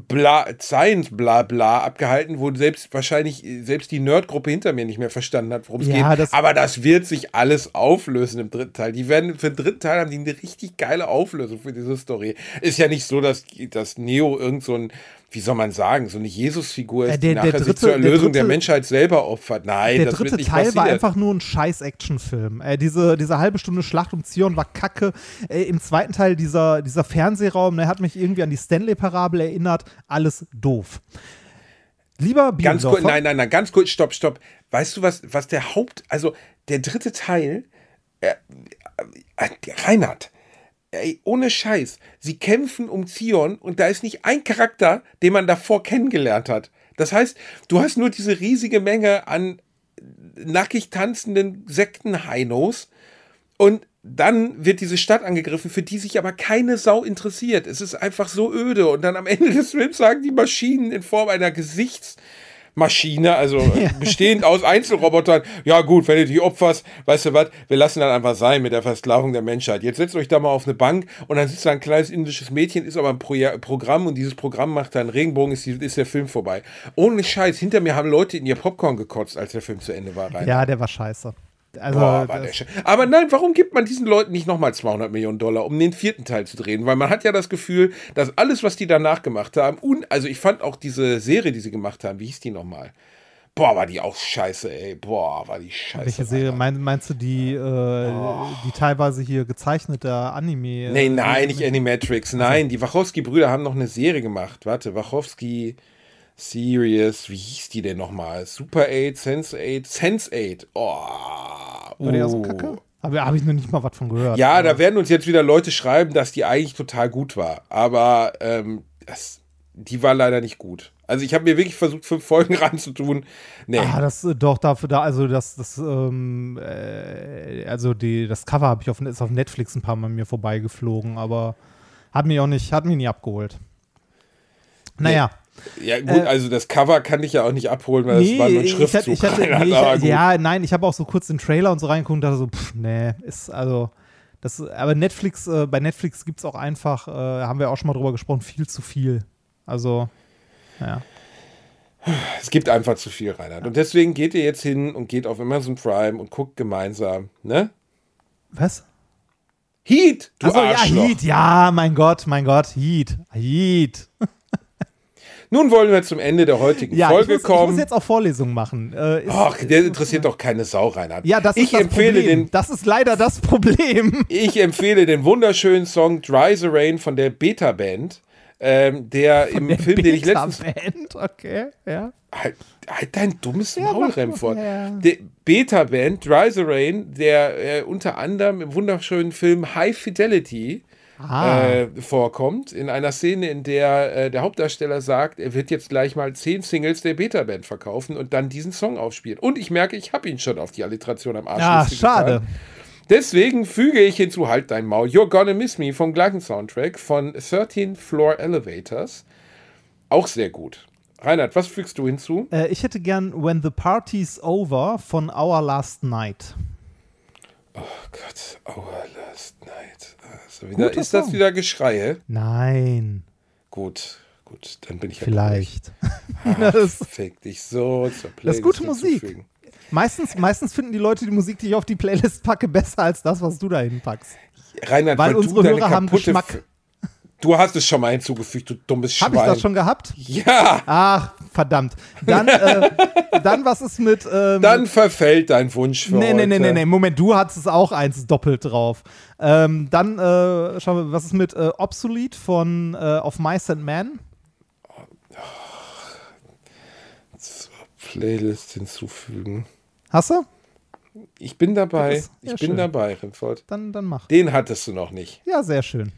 B: bla, Science bla bla abgehalten, wo selbst wahrscheinlich selbst die Nerdgruppe hinter mir nicht mehr verstanden hat, worum es
A: Ja,
B: geht.
A: das-
B: Aber das wird sich alles auflösen im dritten Teil. Die werden für den dritten Teil haben die eine richtig geile Auflösung für diese Story. Ist ja nicht so, dass, dass Neo irgend so ein, wie soll man sagen, so eine Jesus-Figur ist,
A: Äh, der-
B: die
A: der
B: nachher sich
A: dritte-
B: zur Erlösung
A: der
B: der,
A: dritte-
B: Menschheit selber opfert. Nein,
A: der
B: das
A: dritte
B: wird nicht
A: Teil
B: passieren.
A: war einfach nur ein scheiß Actionfilm. Äh, diese, diese halbe Stunde Schlacht um Zion war kacke. Äh, Im zweiten Teil dieser, dieser Fernsehraum, der hat mich irgendwie an die Stanley-Parabel erinnert. Alles doof. Lieber
B: Ganz kurz,
A: Bielendorfer,
B: nein, nein, nein, ganz kurz, stopp, stopp. Weißt du, was, was der Haupt, also der dritte Teil, äh, äh, Reinhard, ey, ohne Scheiß, sie kämpfen um Zion und da ist nicht ein Charakter, den man davor kennengelernt hat. Das heißt, du hast nur diese riesige Menge an nackig tanzenden Sektenheinos und dann wird diese Stadt angegriffen, für die sich aber keine Sau interessiert. Es ist einfach so öde. Und dann am Ende des Films sagen die Maschinen in Form einer Gesichtsmaschine, also [LAUGHS] bestehend aus Einzelrobotern, ja gut, wenn du die opferst, weißt du was, wir lassen dann einfach sein mit der Versklavung der Menschheit. Jetzt setzt euch da mal auf eine Bank und dann sitzt da ein kleines indisches Mädchen, ist aber ein Pro Programm und dieses Programm macht dann Regenbogen, ist, die, ist der Film vorbei. Ohne Scheiß, hinter mir haben Leute in ihr Popcorn gekotzt, als der Film zu Ende war. Rein.
A: Ja, der war scheiße. Also,
B: Boah. Aber nein, warum gibt man diesen Leuten nicht nochmal 200 Millionen Dollar, um den vierten Teil zu drehen? Weil man hat ja das Gefühl, dass alles, was die danach gemacht haben, und also ich fand auch diese Serie, die sie gemacht haben, wie hieß die nochmal? Boah, war die auch scheiße, ey. Boah, war die scheiße.
A: welche Serie? Mein, meinst du die, äh, die teilweise hier gezeichnete Anime?
B: Oh. Nee,
A: äh,
B: nein, nicht Animatrix. Nein, die Wachowski-Brüder haben noch eine Serie gemacht. Warte, Wachowski Series, wie hieß die denn nochmal? Super 8, Sense 8, Sense 8. Oh.
A: War die so
B: uh.
A: kacke? Aber habe ich noch nicht mal was von gehört.
B: Ja,
A: Aber-
B: da werden uns jetzt wieder Leute schreiben, dass die eigentlich total gut war. Aber ähm, das, die war leider nicht gut. Also ich habe mir wirklich versucht, fünf Folgen [LAUGHS] ranzutun. Nee.
A: Ah, das äh, doch dafür da, also das, das, ähm, äh, also die, das Cover habe ich auf, ist auf Netflix ein paar Mal mir vorbeigeflogen, aber hat mich auch nicht, hat mich nie abgeholt. Naja,
B: ja gut, also das Cover kann ich ja auch nicht abholen, weil das war nur ein
A: ich
B: Schriftzug.
A: hatte, ich hatte, [LAUGHS] nee, ich, ja, nein, ich habe auch so kurz den Trailer und so reingeguckt und dachte so, pff, nee, ist also, das, aber Netflix, äh, bei Netflix gibt es auch einfach, äh, haben wir auch schon mal drüber gesprochen, viel zu viel. Also, ja.
B: Es gibt einfach zu viel, Reinhard. Und deswegen geht ihr jetzt hin und geht auf Amazon Prime und guckt gemeinsam, ne?
A: Was?
B: Heat, du
A: Achso, ja. Heat, ja, mein Gott, mein Gott, Heat, Heat. [LAUGHS]
B: Nun wollen wir zum Ende der heutigen
A: Ja,
B: Folge
A: ich muss,
B: kommen.
A: ich muss jetzt auch Vorlesungen machen. Äh, ist,
B: Ach, der interessiert doch keine Sau, Reinhard.
A: ja, das
B: ich
A: ist das
B: empfehle
A: Problem.
B: den
A: Das ist leider das Problem.
B: Ich empfehle den wunderschönen Song Dry the Rain von der Beta Band, ähm, der im
A: Der
B: Film, den ich letztens.
A: Beta-Band, okay, ja.
B: Halt, halt dein dummes
A: Ja,
B: Maul, Remford.
A: ja.
B: Der Beta Band, Dry the Rain, der äh, unter anderem im wunderschönen Film High Fidelity
A: Ah.
B: äh, vorkommt, in einer Szene, in der äh, der Hauptdarsteller sagt, er wird jetzt gleich mal zehn Singles der Beta Band verkaufen und dann diesen Song aufspielen. Und ich merke, ich habe ihn schon auf die Alliteration am Arsch.
A: Ja, schade.
B: Deswegen füge ich hinzu, halt dein Maul, You're Gonna Miss Me vom gleichen Soundtrack von 13 Floor Elevators. Auch sehr gut. Reinhard, was fügst du hinzu?
A: Äh, ich hätte gern When the Party's Over von Our Last Night.
B: Oh Gott, Our Last Night. Also wieder, ist das
A: Song.
B: wieder Geschreie?
A: Nein,
B: Gut, gut, dann bin ich ja
A: vielleicht. [LAUGHS] das,
B: Fick dich so zur
A: Das ist
B: Playlist
A: gute Musik. meistens, meistens finden die Leute die Musik, die ich auf die Playlist packe, besser als das, was du da hinpackst.
B: Reinhard,
A: Weil
B: weil,
A: unsere Hörer haben Geschmack.
B: Du hast es schon mal hinzugefügt, du dummes Schwein.
A: Habe ich das schon gehabt?
B: Ja,
A: Ach, verdammt. Dann, äh, [LAUGHS] dann was ist mit. Ähm,
B: dann verfällt dein Wunsch für
A: Nee,
B: heute.
A: nee, nee, nee, nee, Moment, du hattest es auch eins doppelt drauf. Ähm, dann, äh, schauen wir, was ist mit äh, Obsolete von äh, Of Mice and Men?
B: Playlist hinzufügen.
A: Hast du?
B: Ich bin dabei.
A: Ja,
B: ich bin
A: schön.
B: dabei, Rimford.
A: Dann, dann mach.
B: Den hattest du noch nicht.
A: Ja, sehr schön.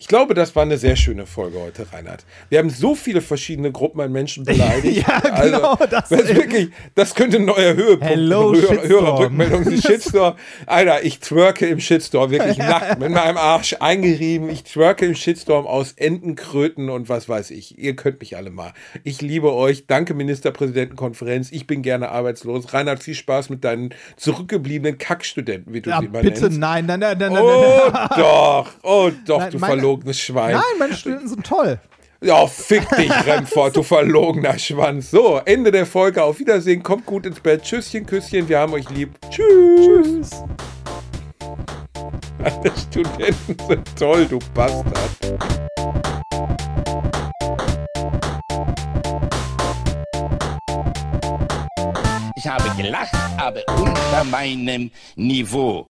B: Ich glaube, das war eine sehr schöne Folge heute, Reinhard. Wir haben so viele verschiedene Gruppen an Menschen beleidigt. [LAUGHS]
A: Ja, genau,
B: Also,
A: das
B: das, wirklich, das könnte ein neuer Höhepunkt
A: Hello,
B: Hörer. Hörerrückmeldung. Die Shitstorm. Alter, ich twerke im Shitstorm, wirklich [LAUGHS] nackt, mit meinem Arsch eingerieben. Ich twerke im Shitstorm aus Entenkröten und was weiß ich. Ihr könnt mich alle mal. Ich liebe euch. Danke, Ministerpräsidentenkonferenz. Ich bin gerne arbeitslos. Reinhard, viel Spaß mit deinen zurückgebliebenen Kackstudenten, wie du
A: Ja,
B: sie immer
A: bitte
B: nennst.
A: nein, nein, nein, nein, nein.
B: Oh
A: nein. [LAUGHS]
B: doch, oh doch,
A: Nein,
B: du
A: meine-
B: verlogenes Schwein.
A: Nein, meine Studenten sind toll.
B: Ja, fick dich, [LAUGHS] Remford, du verlogener Schwanz. So, Ende der Folge. Auf Wiedersehen. Kommt gut ins Bett. Tschüsschen, Küsschen. Wir haben euch lieb. Tschüss.
A: Tschüss. [LAUGHS]
B: Alle Studenten sind toll, du Bastard.
C: Ich habe gelacht, aber unter meinem Niveau.